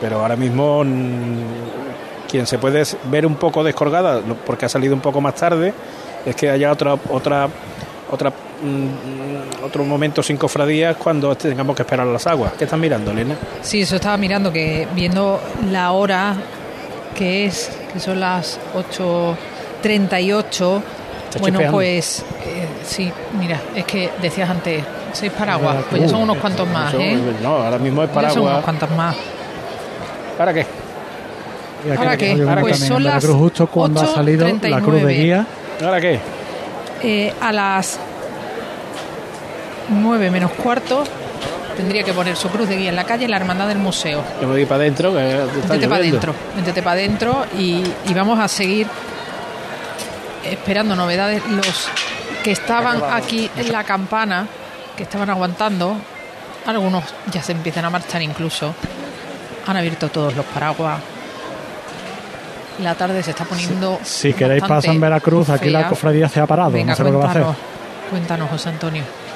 Pero ahora mismo mm, quien se puede ver un poco descolgada, porque ha salido un poco más tarde, es que haya otra otra otra mm, otro momento sin cofradías cuando tengamos que esperar las aguas. ¿Qué están mirando, Elena? Sí, eso estaba mirando, que viendo la hora que es, que son las 8.38, Está bueno, pues eh, sí, mira, es que decías antes, seis paraguas, pues ya son unos cuantos más, Eso, ¿eh? No, ahora mismo es Ya son unos paraguas. cuantos más. ¿Para qué? ¿Ahora qué? hay una Pues son las Veracruz, justo cuando ha salido la cruz de 8:39. guía. ¿Ahora qué? Eh, a las 9 menos cuarto tendría que poner su cruz de guía en la calle la hermandad del museo. Yo me voy para adentro. que está Métete para adentro, métete para adentro y, y vamos a seguir esperando novedades. Los que estaban aquí en la campana, que estaban aguantando, algunos ya se empiezan a marchar incluso. Han abierto todos los paraguas. La tarde se está poniendo. Si queréis pasar en Veracruz, aquí la fea. cofradía se ha parado. Venga, no sé lo que va a hacer. cuéntanos, cuéntanos, José Antonio.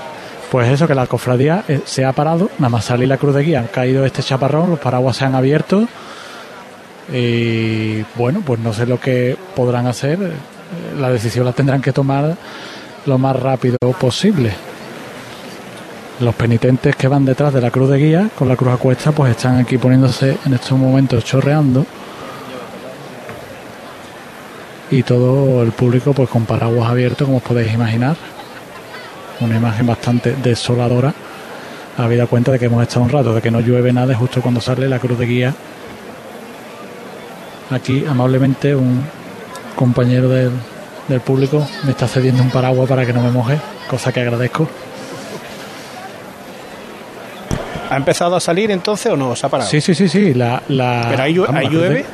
Pues eso, que la cofradía eh, se ha parado, nada más salir la cruz de guía, ha caído este chaparrón, los paraguas se han abierto. Y bueno, pues no sé lo que podrán hacer, eh, la decisión la tendrán que tomar lo más rápido posible. los penitentes que van detrás de la cruz de guía con la cruz a pues están aquí poniéndose en estos momentos chorreando. Y todo el público pues con paraguas abiertos como os podéis imaginar una imagen bastante desoladora habida cuenta de que hemos estado un rato de que no llueve nada justo cuando sale la cruz de guía aquí amablemente un compañero del, del público me está cediendo un paraguas para que no me moje cosa que agradezco ¿Ha empezado a salir entonces o no? ¿Se ha parado? Sí, sí, sí, sí. La, la, ¿Pero ahí, vamos, ahí la llueve?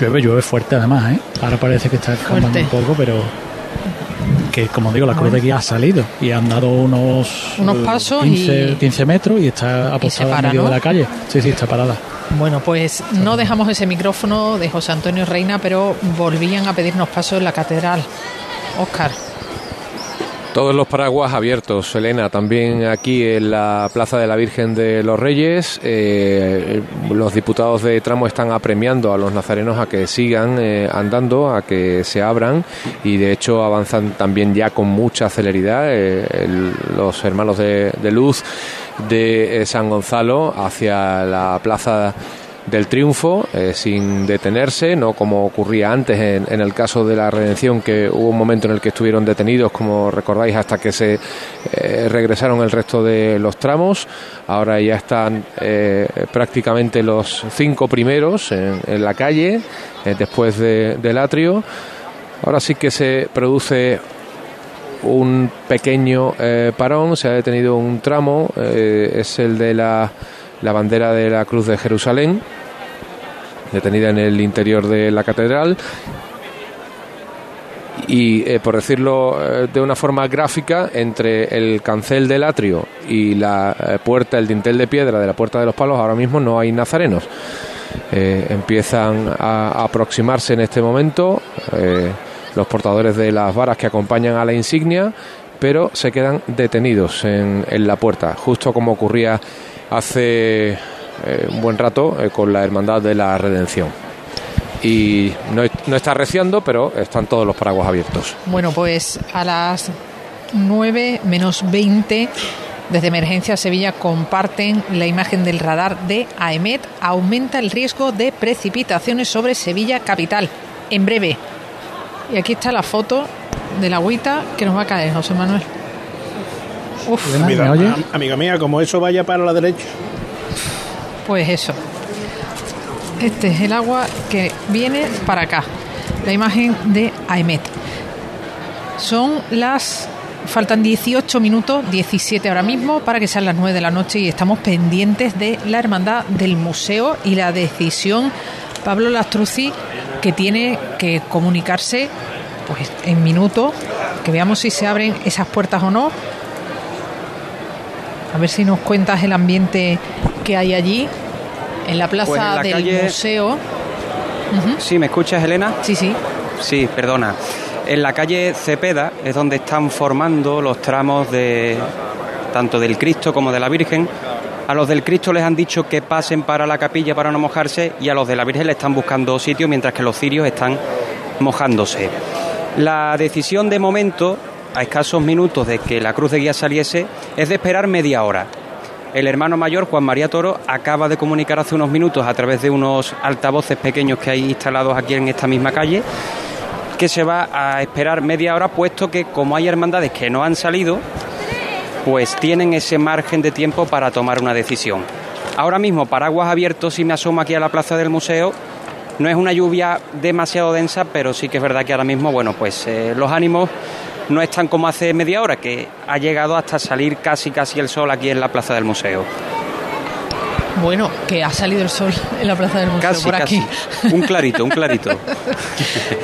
Llueve, llueve fuerte además, ¿eh? Ahora parece que está calmando un poco, pero que como digo, la cruz de guía ha salido y han dado unos, Unos pasos 15, y- 15 metros y está apostada para, en medio ¿no? de la calle. Sí, sí, está parada. Bueno, pues no dejamos ese micrófono de José Antonio Reina, pero volvían a pedirnos paso en la catedral. Óscar. Todos los paraguas abiertos, Elena, también aquí en la Plaza de la Virgen de los Reyes. eh, los diputados de tramo están apremiando a los nazarenos a que sigan eh, andando, a que se abran y de hecho avanzan también ya con mucha celeridad eh, los hermanos de, de luz de San Gonzalo hacia la Plaza del triunfo eh, sin detenerse, no como ocurría antes en, el caso de la redención, que hubo un momento en el que estuvieron detenidos, como recordáis, hasta que se eh, regresaron el resto de los tramos. Ahora ya están eh, prácticamente los cinco primeros en, la calle, después de- del atrio. Ahora sí que se produce un pequeño parón, se ha detenido un tramo, es el de la, la bandera de la Cruz de Jerusalén, detenida en el interior de la catedral. Y eh, por decirlo eh, de una forma gráfica, entre el cancel del atrio y la eh, puerta, el dintel de piedra de la puerta de los palos, ahora mismo no hay nazarenos. Empiezan a, aproximarse en este momento los portadores de las varas que acompañan a la insignia, pero se quedan detenidos en, en la puerta, justo como ocurría hace un buen rato eh, con la Hermandad de la Redención. Y no, no está reciando, pero están todos los paraguas abiertos. Bueno, pues a las 9 menos 20 desde Emergencia Sevilla comparten la imagen del radar de AEMET. Aumenta el riesgo de precipitaciones sobre Sevilla capital. En breve. Y aquí está la foto de la agüita que nos va a caer, José Manuel. Uf, Amiga, amiga mía, como eso vaya para la derecha. Pues eso. Este es el agua que viene para acá. La imagen de AEMET. Son las. Faltan 18 minutos, 17 ahora mismo, para que sean las 9 de la noche y estamos pendientes de la hermandad del museo y la decisión, Pablo Lastruzzi, que tiene que comunicarse pues en minutos, que veamos si se abren esas puertas o no. A ver si nos cuentas el ambiente que hay allí, en la plaza Pues en la del calle- museo. Sí, ¿me escuchas, Elena? Sí, sí. Sí, perdona. En la calle Cepeda es donde están formando los tramos de tanto del Cristo como de la Virgen. A los del Cristo les han dicho que pasen para la capilla para no mojarse y a los de la Virgen le están buscando sitio mientras que los cirios están mojándose. La decisión de momento, a escasos minutos de que la cruz de guía saliese, es de esperar media hora. El hermano mayor, Juan María Toro, acaba de comunicar hace unos minutos a través de unos altavoces pequeños que hay instalados aquí en esta misma calle que se va a esperar media hora, puesto que como hay hermandades que no han salido, pues tienen ese margen de tiempo para tomar una decisión. Ahora mismo, paraguas abiertos, si me asomo aquí a la plaza del museo, no es una lluvia demasiado densa, pero sí que es verdad que ahora mismo, bueno, pues eh, los ánimos no están como hace media hora, que ha llegado hasta salir casi casi el sol aquí en la plaza del museo. Bueno, que ha salido el sol en la plaza del museo Casi, por aquí. Un clarito, un clarito. (laughs)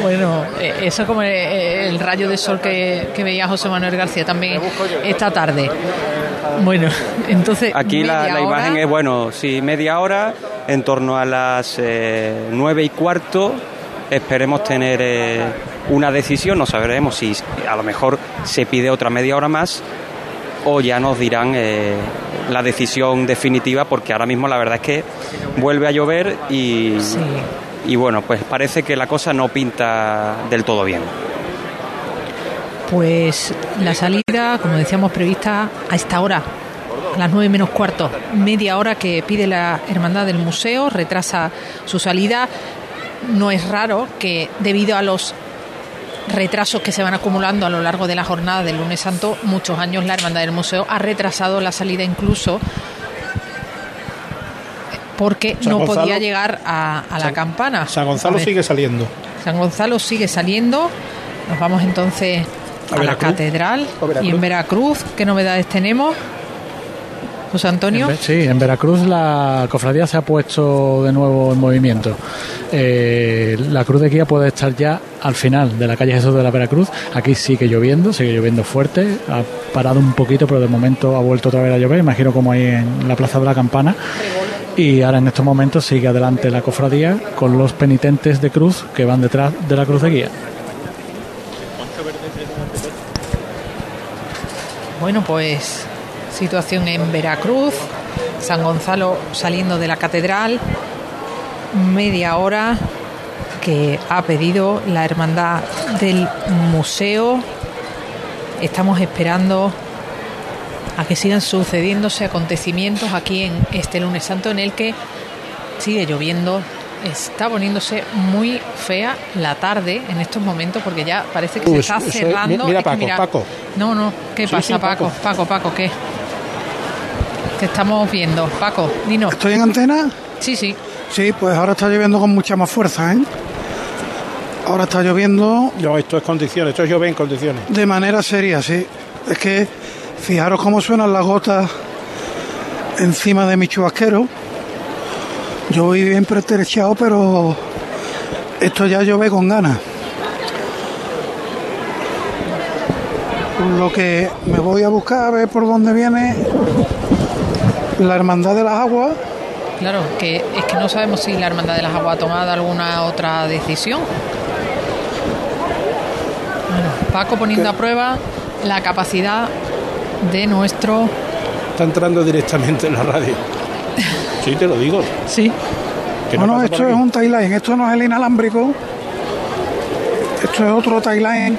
Bueno, eh, eso como eh, el rayo de sol que, que veía José Manuel García también esta tarde. Bueno, (laughs) entonces. Aquí la, la hora. imagen es, bueno, sí, media hora, en torno a las eh, nueve y cuarto. Esperemos tener eh, una decisión, no sabremos si a lo mejor se pide otra media hora más o ya nos dirán eh, la decisión definitiva, porque ahora mismo la verdad es que vuelve a llover y, y bueno, pues parece que la cosa no pinta del todo bien. Pues la salida, como decíamos, prevista a esta hora, a las nueve menos cuarto, media hora que pide la Hermandad del Museo, retrasa su salida. No es raro que debido a los retrasos que se van acumulando a lo largo de la jornada del lunes santo, muchos años la Hermandad del Museo ha retrasado la salida incluso porque San no Gonzalo- podía llegar a, a la San- campana. San Gonzalo sigue saliendo. San Gonzalo sigue saliendo. Nos vamos entonces A a, la catedral A y en Veracruz, ¿qué novedades tenemos? José Antonio. En Sí, en Veracruz la cofradía se ha puesto de nuevo en movimiento. Eh, la cruz de guía puede estar ya al final de la calle Jesús de la Veracruz. Aquí sigue lloviendo, sigue lloviendo fuerte. Ha parado un poquito, pero de momento ha vuelto otra vez a llover. Imagino como ahí en la Plaza de la Campana. Y ahora en estos momentos sigue adelante la cofradía con los penitentes de cruz que van detrás de la cruz de guía. Bueno, pues situación en Veracruz, San Gonzalo saliendo de la catedral, media hora que ha pedido la hermandad del museo. Estamos esperando a que sigan sucediéndose acontecimientos aquí en este lunes santo en el que sigue lloviendo. Está poniéndose muy fea la tarde en estos momentos porque ya parece que Uy, se está cerrando. mira, Es que Paco, Paco. No, no, ¿qué Sí, pasa, sí, Paco? Paco. Paco, Paco, ¿qué? ¿Qué estamos viendo? Paco, dinos. ¿Estoy en antena? Sí, sí. Sí, pues ahora está lloviendo con mucha más fuerza, ¿eh? Ahora está lloviendo No, esto es condiciones, esto es llover en condiciones. de manera seria, sí. Es que fijaros cómo suenan las gotas encima de mi chubasquero. Yo voy bien preterechado, pero esto ya llueve con ganas. Lo que me voy a buscar a ver por dónde viene la hermandad de las aguas. Claro, que es que no sabemos si la Hermandad de las Aguas ha tomado alguna otra decisión. Bueno, Paco poniendo a prueba la capacidad de nuestro. Está entrando directamente en la radio. Sí, te lo digo. Sí. Que no, esto es un tie-line, esto no es el inalámbrico. Esto es otro tie-line.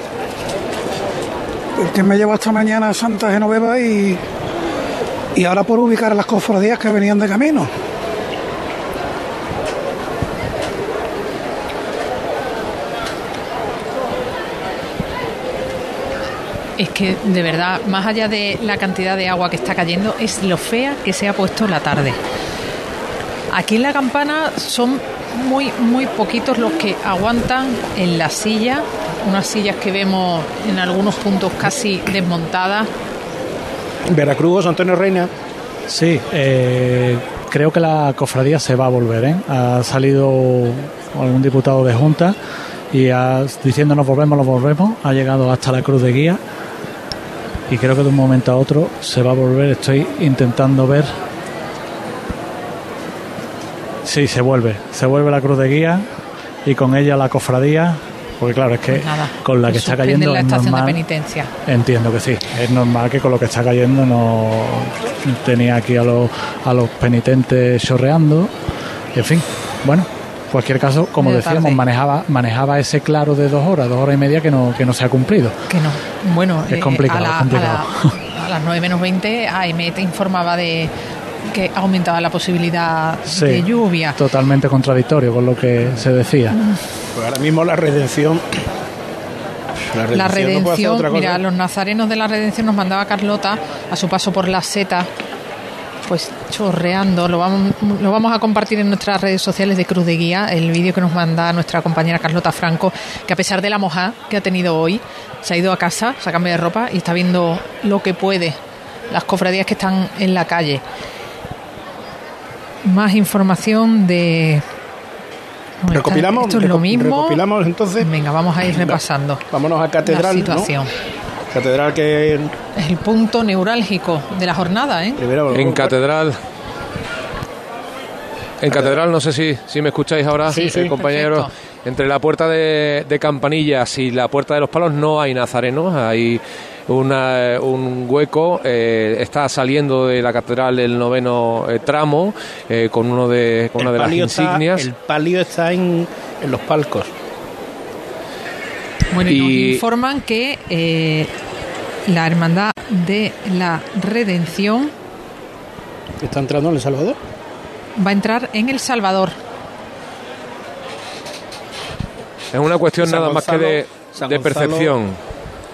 El que me llevó esta mañana a Santa Genoveva y, y ahora por ubicar a las cofradías que venían de camino. Es que de verdad, más allá de la cantidad de agua que está cayendo, es lo fea que se ha puesto la tarde. Aquí en la campana son muy, muy poquitos los que aguantan en la silla, unas sillas que vemos en algunos puntos casi desmontadas. Veracruz, Antonio Reina. Sí, eh, creo que la cofradía se va a volver. ¿eh? Ha salido algún diputado de Junta y diciendo nos volvemos, nos volvemos. Ha llegado hasta la cruz de guía y creo que de un momento a otro se va a volver. Estoy intentando ver. Sí, se vuelve. Se vuelve la cruz de guía y con ella la cofradía. Porque claro, es que Pues nada, con la que está cayendo la es estación normal. de penitencia. Entiendo que sí. Es normal que con lo que está cayendo no tenía aquí a los, a los penitentes chorreando. En fin, bueno, en cualquier caso, como decíamos, tarde. manejaba, manejaba ese claro de dos horas, dos horas y media que no, que no se ha cumplido. Que no. Bueno, Es eh, complicado, a, la- es complicado. a la- a las 9 menos 20, AM te informaba de que aumentaba la posibilidad Sí, de lluvia. Totalmente contradictorio con lo que se decía. Pues ahora mismo la redención. La redención, otra cosa. mira, los nazarenos de la redención nos mandaba Carlota a su paso por la seta, pues chorreando. Lo vamos, lo vamos a compartir en nuestras redes sociales de Cruz de Guía, el vídeo que nos manda nuestra compañera Carlota Franco, que a pesar de la mojada que ha tenido hoy, se ha ido a casa, se ha cambiado de ropa y está viendo lo que puede, las cofradías que están en la calle. Más información de. Recopilamos, Esto es lo mismo. recopilamos entonces. Venga, vamos a ir repasando. Vámonos a catedral. La situación. ¿no? Catedral que Es el punto neurálgico de la jornada, ¿eh? En catedral. En catedral, no sé si, si me escucháis ahora, Sí, sí. eh, compañeros. Perfecto. Entre la puerta de, de Campanillas y la puerta de los Palos no hay nazarenos, hay una- un hueco. eh, está saliendo de la catedral el noveno eh, tramo eh, con uno de con una de las está- insignias. el palio está en, en los palcos. Bueno, y, nos informan que eh, la Hermandad de la Redención ¿Está entrando en El Salvador? va a entrar en El Salvador. Es una cuestión San nada más que de, de Gonzalo- percepción.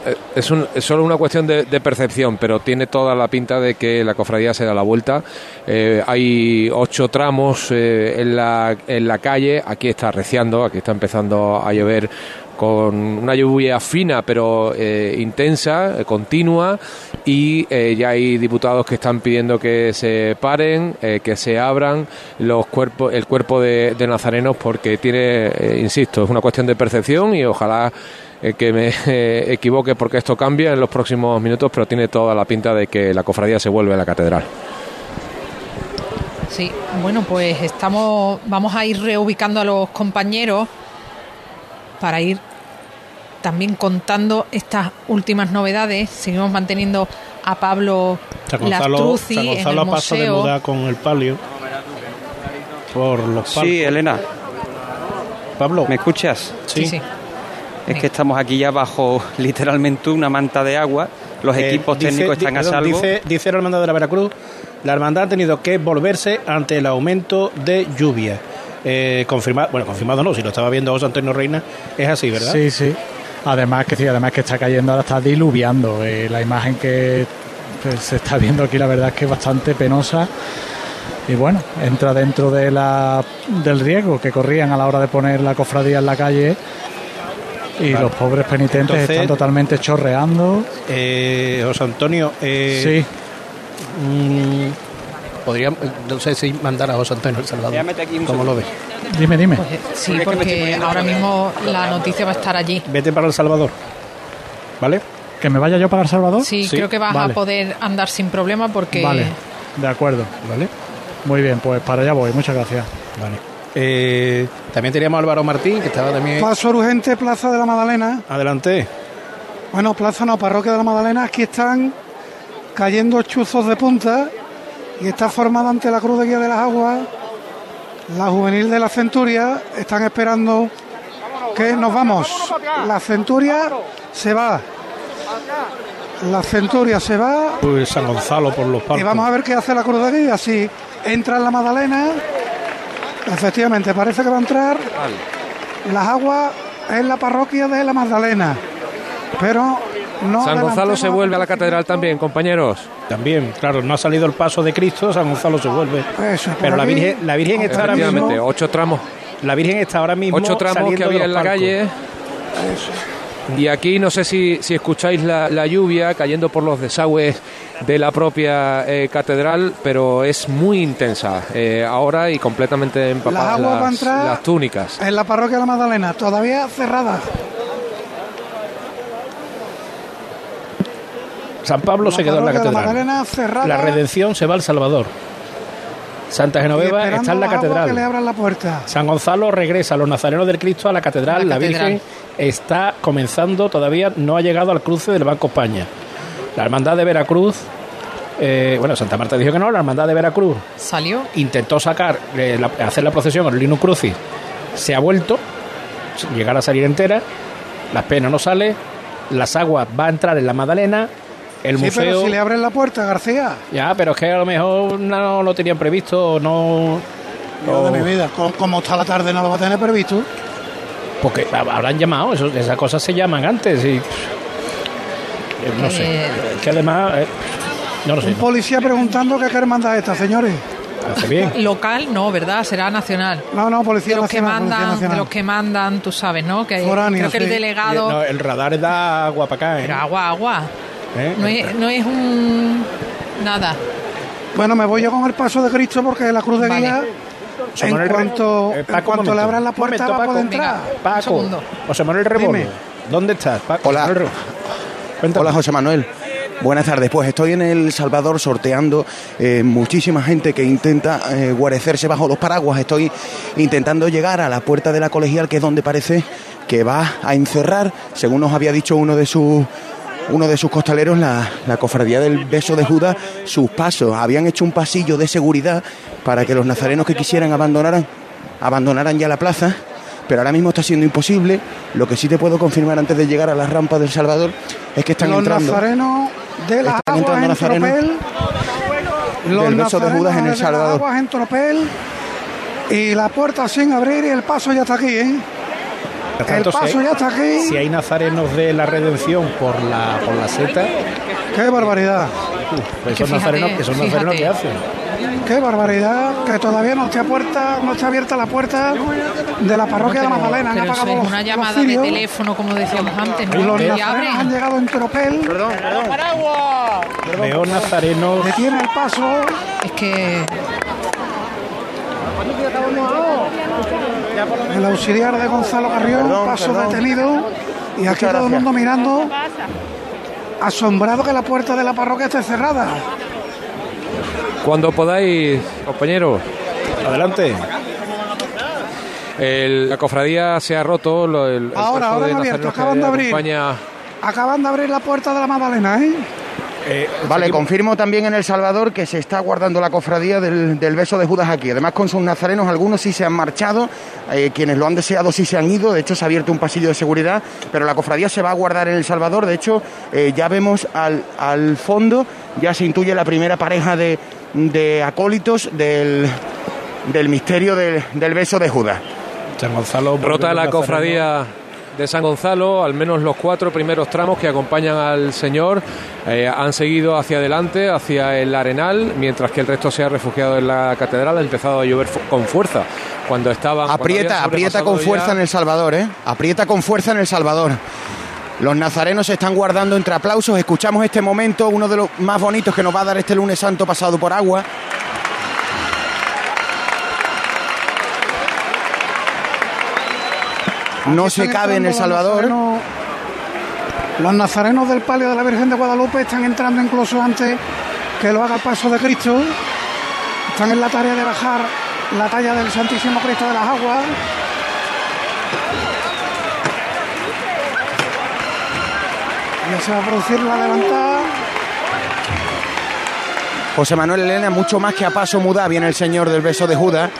Eh, Es, un- solo una cuestión de, percepción, pero tiene toda la pinta de que la cofradía se da la vuelta. Eh, hay ocho tramos eh, en, la, en la calle. Aquí está arreciando, aquí está empezando a llover con una lluvia fina pero intensa, continua, y ya hay diputados que están pidiendo que se paren, que se abran los cuerpos, el cuerpo de, de nazarenos, porque tiene, insisto, es una cuestión de percepción y ojalá eh, que me eh, equivoque porque esto cambia en los próximos minutos, pero tiene toda la pinta de que la cofradía se vuelve a la catedral. Sí, bueno, pues estamos, vamos a ir reubicando a los compañeros para ir también contando estas últimas novedades. Seguimos manteniendo a Pablo Lastruzzi en Gonzalo el pasa de museo. moda con el palio. Por los palcos. Sí, Elena. Pablo. ¿Me escuchas? Sí. Sí, sí. Es que estamos aquí ya bajo (laughs) literalmente una manta de agua. Los Eh, equipos dice- técnicos di- están a perdón, salvo. Dice, dice la hermandad de la Veracruz, la hermandad ha tenido que volverse ante el aumento de lluvia. Eh, confirmado, bueno, confirmado no, si lo estaba viendo José Antonio Reina, es así, ¿verdad? Sí, sí. Además que sí, además que está cayendo, ahora está diluviando. eh, la imagen que pues, se está viendo aquí, la verdad es que es bastante penosa. Y bueno, entra dentro de la, del riesgo que corrían a la hora de poner la cofradía en la calle. Y Vale. los pobres penitentes Entonces- están totalmente chorreando. Eh, José Antonio, eh, mm, podría, no sé si mandar a José Antonio El Salvador. ¿Cómo lo ves? Dime, dime. Sí, porque ahora mismo la noticia va a estar allí. Vete para El Salvador. ¿Vale? ¿Que me vaya yo para El Salvador? Sí, creo que vas Vale. a poder andar sin problema porque Vale, de acuerdo. Vale. Muy bien, pues para allá voy. Muchas gracias. Vale. Eh, también teníamos a Álvaro Martín, que estaba también... Paso urgente, Plaza de la Magdalena. Adelante. Bueno, Plaza no, Parroquia de la Magdalena. Aquí están cayendo chuzos de punta y está formada ante la Cruz de Guía de las Aguas. La juvenil de la Centuria están esperando que nos vamos. La Centuria se va. La Centuria se va Pues San Gonzalo por los y vamos a ver qué hace la Cruz de Guía. Si entra en la Magdalena, efectivamente parece que va a entrar. Las aguas en la parroquia de la Magdalena. Pero no San Gonzalo se vuelve a la catedral también, compañeros. También, claro, no ha salido el paso de Cristo, San Gonzalo se vuelve. Eso, Pero la. Virgen, la Virgen está ahora mismo. ocho tramos. La Virgen está ahora mismo. Ocho tramos saliendo que había en la calle. Y aquí no sé si, si escucháis la, la lluvia cayendo por los desagües de la propia eh, catedral, pero es muy intensa eh, ahora y completamente empapada Las las, túnicas. En la parroquia de la Magdalena, todavía cerrada. San Pablo se quedó en la la catedral. Magdalena cerrada. La redención se va al Salvador. Santa Genoveva está en la catedral. Que le abran la puerta. San Gonzalo regresa, los nazarenos del Cristo a la catedral. La La, catedral. Virgen está comenzando, todavía no ha llegado al cruce del Banco España. La Hermandad de Veracruz, eh, bueno, Santa Marta dijo que no, la Hermandad de Veracruz salió. intentó sacar, eh, la- hacer la procesión con el Linus Crucis, se ha vuelto, llegar a salir entera, las penas no sale, las aguas va a entrar en la Magdalena, el sí, museo... pero si le abren la puerta, García. Ya, pero es que a lo mejor no lo tenían previsto, no... Dios o- de mi vida, ¿cómo, cómo está la tarde no lo va a tener previsto? Porque habrán llamado, eso- esas cosas se llaman antes y... eh, No sé, Eh, que además... eh, no lo sé, Un policía preguntando que qué hermandad es esta, señores. hace bien. (laughs) Local, no, ¿verdad? Será nacional. No, no, policía de los que nacional, policía mandan, nacional. de los que mandan, tú sabes, ¿no? Que Foráneo, creo que el sí. delegado, No, el radar da agua para acá, ¿eh? pero agua, agua. ¿Eh? No es, no es un nada. Bueno, me voy yo con el paso de Cristo porque la cruz de Vale. guía, José en Manuel cuanto, eh, en Paco, cuanto le abran la puerta momento, va a poder entrar. Paco. José Manuel Rebolo. ¿dónde estás? Paco? Hola. Manuel. Hola José Manuel. Buenas tardes. Pues estoy en El Salvador sorteando eh, muchísima gente que intenta eh, guarecerse bajo los paraguas. Estoy intentando llegar a la puerta de la colegial, que es donde parece que va a encerrar, según nos había dicho uno de sus uno de sus costaleros, la, la cofradía del beso de Judas, sus pasos. Habían hecho un pasillo de seguridad para que los nazarenos que quisieran abandonaran, abandonaran ya la plaza pero ahora mismo está siendo imposible. Lo que sí te puedo confirmar antes de llegar a las rampas del Salvador es que están los entrando. nazarenos de las Están aguas entrando en nazarenos tropel. Los del beso de Judas en el Salvador. aguas en tropel. Y la puerta sin abrir y el paso ya está aquí, ¿eh? El tanto, si paso hay- ya está aquí. Si hay nazarenos de la redención por la, por la seta, ¡Qué barbaridad! pues Que esos nazarenos, fíjate, esos nazarenos fíjate. que hacen. ¡Qué barbaridad! Que todavía no está, puerta, no está abierta la puerta de la parroquia de la Pero- Magdalena. Han pero eso apagado es los- una los llamada de cirios. teléfono, como decíamos antes, Y ¿no? los nazarenos han llegado en tropel. Perdón, Veo nazarenos. Detiene el paso. Es que El auxiliar de Gonzalo Carrión, Perdón, paso perdón. detenido. Y aquí todo el mundo mirando, asombrado que la puerta de la parroquia esté cerrada. Cuando podáis, compañeros. Adelante. El- la cofradía se ha roto. el, el Ahora, ahora de han abierto, acaban de abrir. acompaña- Acaban de abrir la puerta de la Magdalena, ¿eh? Vale, confirmo también en El Salvador que se está guardando la cofradía del, del beso de Judas aquí. Además, con sus nazarenos, algunos sí se han marchado, eh, quienes lo han deseado sí se han ido. De hecho, se ha abierto un pasillo de seguridad, pero la cofradía se va a guardar en El Salvador. De hecho, eh, ya vemos al, al fondo, ya se intuye la primera pareja de, de acólitos del, del misterio del, del beso de Judas. San Gonzalo. Rota la cofradía de San Gonzalo, al menos los cuatro primeros tramos que acompañan al Señor eh, han seguido hacia adelante, hacia el Arenal, mientras que el resto se ha refugiado en la catedral. Ha empezado a llover con fuerza cuando estaban. Aprieta, aprieta con fuerza ya- en El Salvador, ¿eh? Aprieta con fuerza en El Salvador. Los nazarenos se están guardando entre aplausos. Escuchamos este momento, uno de los más bonitos que nos va a dar este lunes santo pasado por agua. No se cabe en El Salvador. Los nazarenos, los nazarenos del palio de la Virgen de Guadalupe están entrando incluso antes que lo haga el paso de Cristo. Están en la tarea de bajar la talla del Santísimo Cristo de las Aguas. Ya se va a producir la adelantada. José Manuel Elena, mucho más que a paso muda, viene el señor del beso de Judas,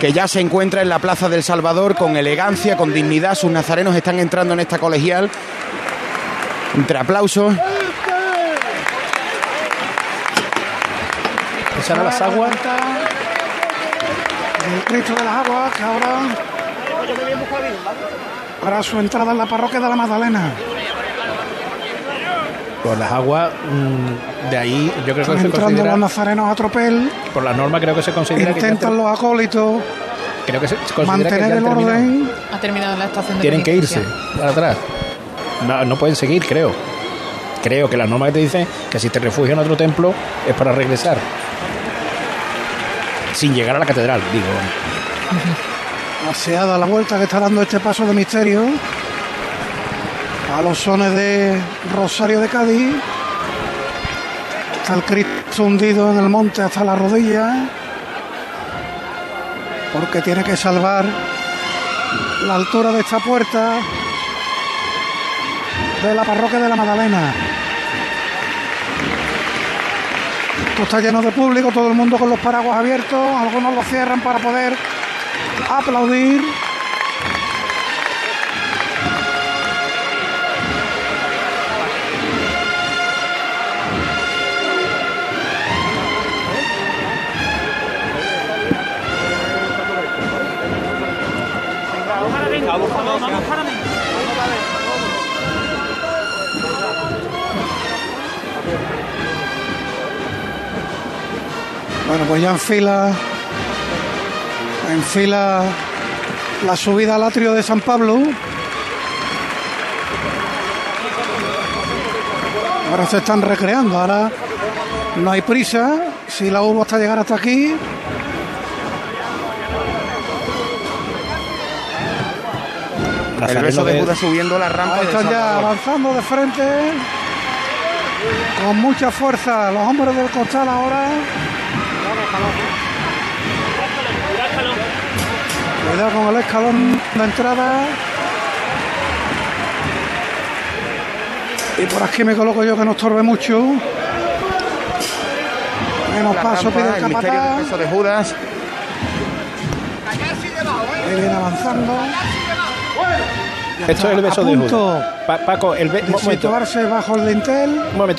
que ya se encuentra en la Plaza del Salvador con elegancia, con dignidad. Sus nazarenos están entrando en esta colegial. Entre aplausos. Era las aguas. El Cristo de las Aguas, que ahora para su entrada en la parroquia de la Magdalena. Por las aguas, mm, de ahí yo creo que Están se entrando considera, los nazarenos a tropel, por la norma creo que se considera que ya intentan los acólitos creo que se, considera que mantener ya han el terminado. orden. ha terminado la estación de Tienen que irse para atrás. No, no pueden seguir, creo. Creo que la norma que te dice que si te refugias en otro templo es para regresar. Sin llegar a la catedral, digo. Aseada la vuelta que está dando este paso de misterio a los sones de Rosario de Cádiz. Está el Cristo hundido en el monte hasta la rodilla porque tiene que salvar la altura de esta puerta de la parroquia de la Magdalena. Esto está lleno de público, todo el mundo con los paraguas abiertos, algunos los cierran para poder aplaudir. Bueno, pues ya en fila, en fila la subida al atrio de San Pablo. Ahora se están recreando, ahora no hay prisa, si la hubo hasta llegar hasta aquí. El beso de subiendo la rampa Ahí están ya avanzando de frente con mucha fuerza los hombres del costal ahora. Cuidado con el escalón de entrada. Y por aquí me coloco yo que no estorbe mucho. Menos paso rampa, pide el el misterio del beso de Judas. Ahí viene avanzando. Esto es el beso de Judas. Pa- Paco, el be- de bajo el dintel. Un momento.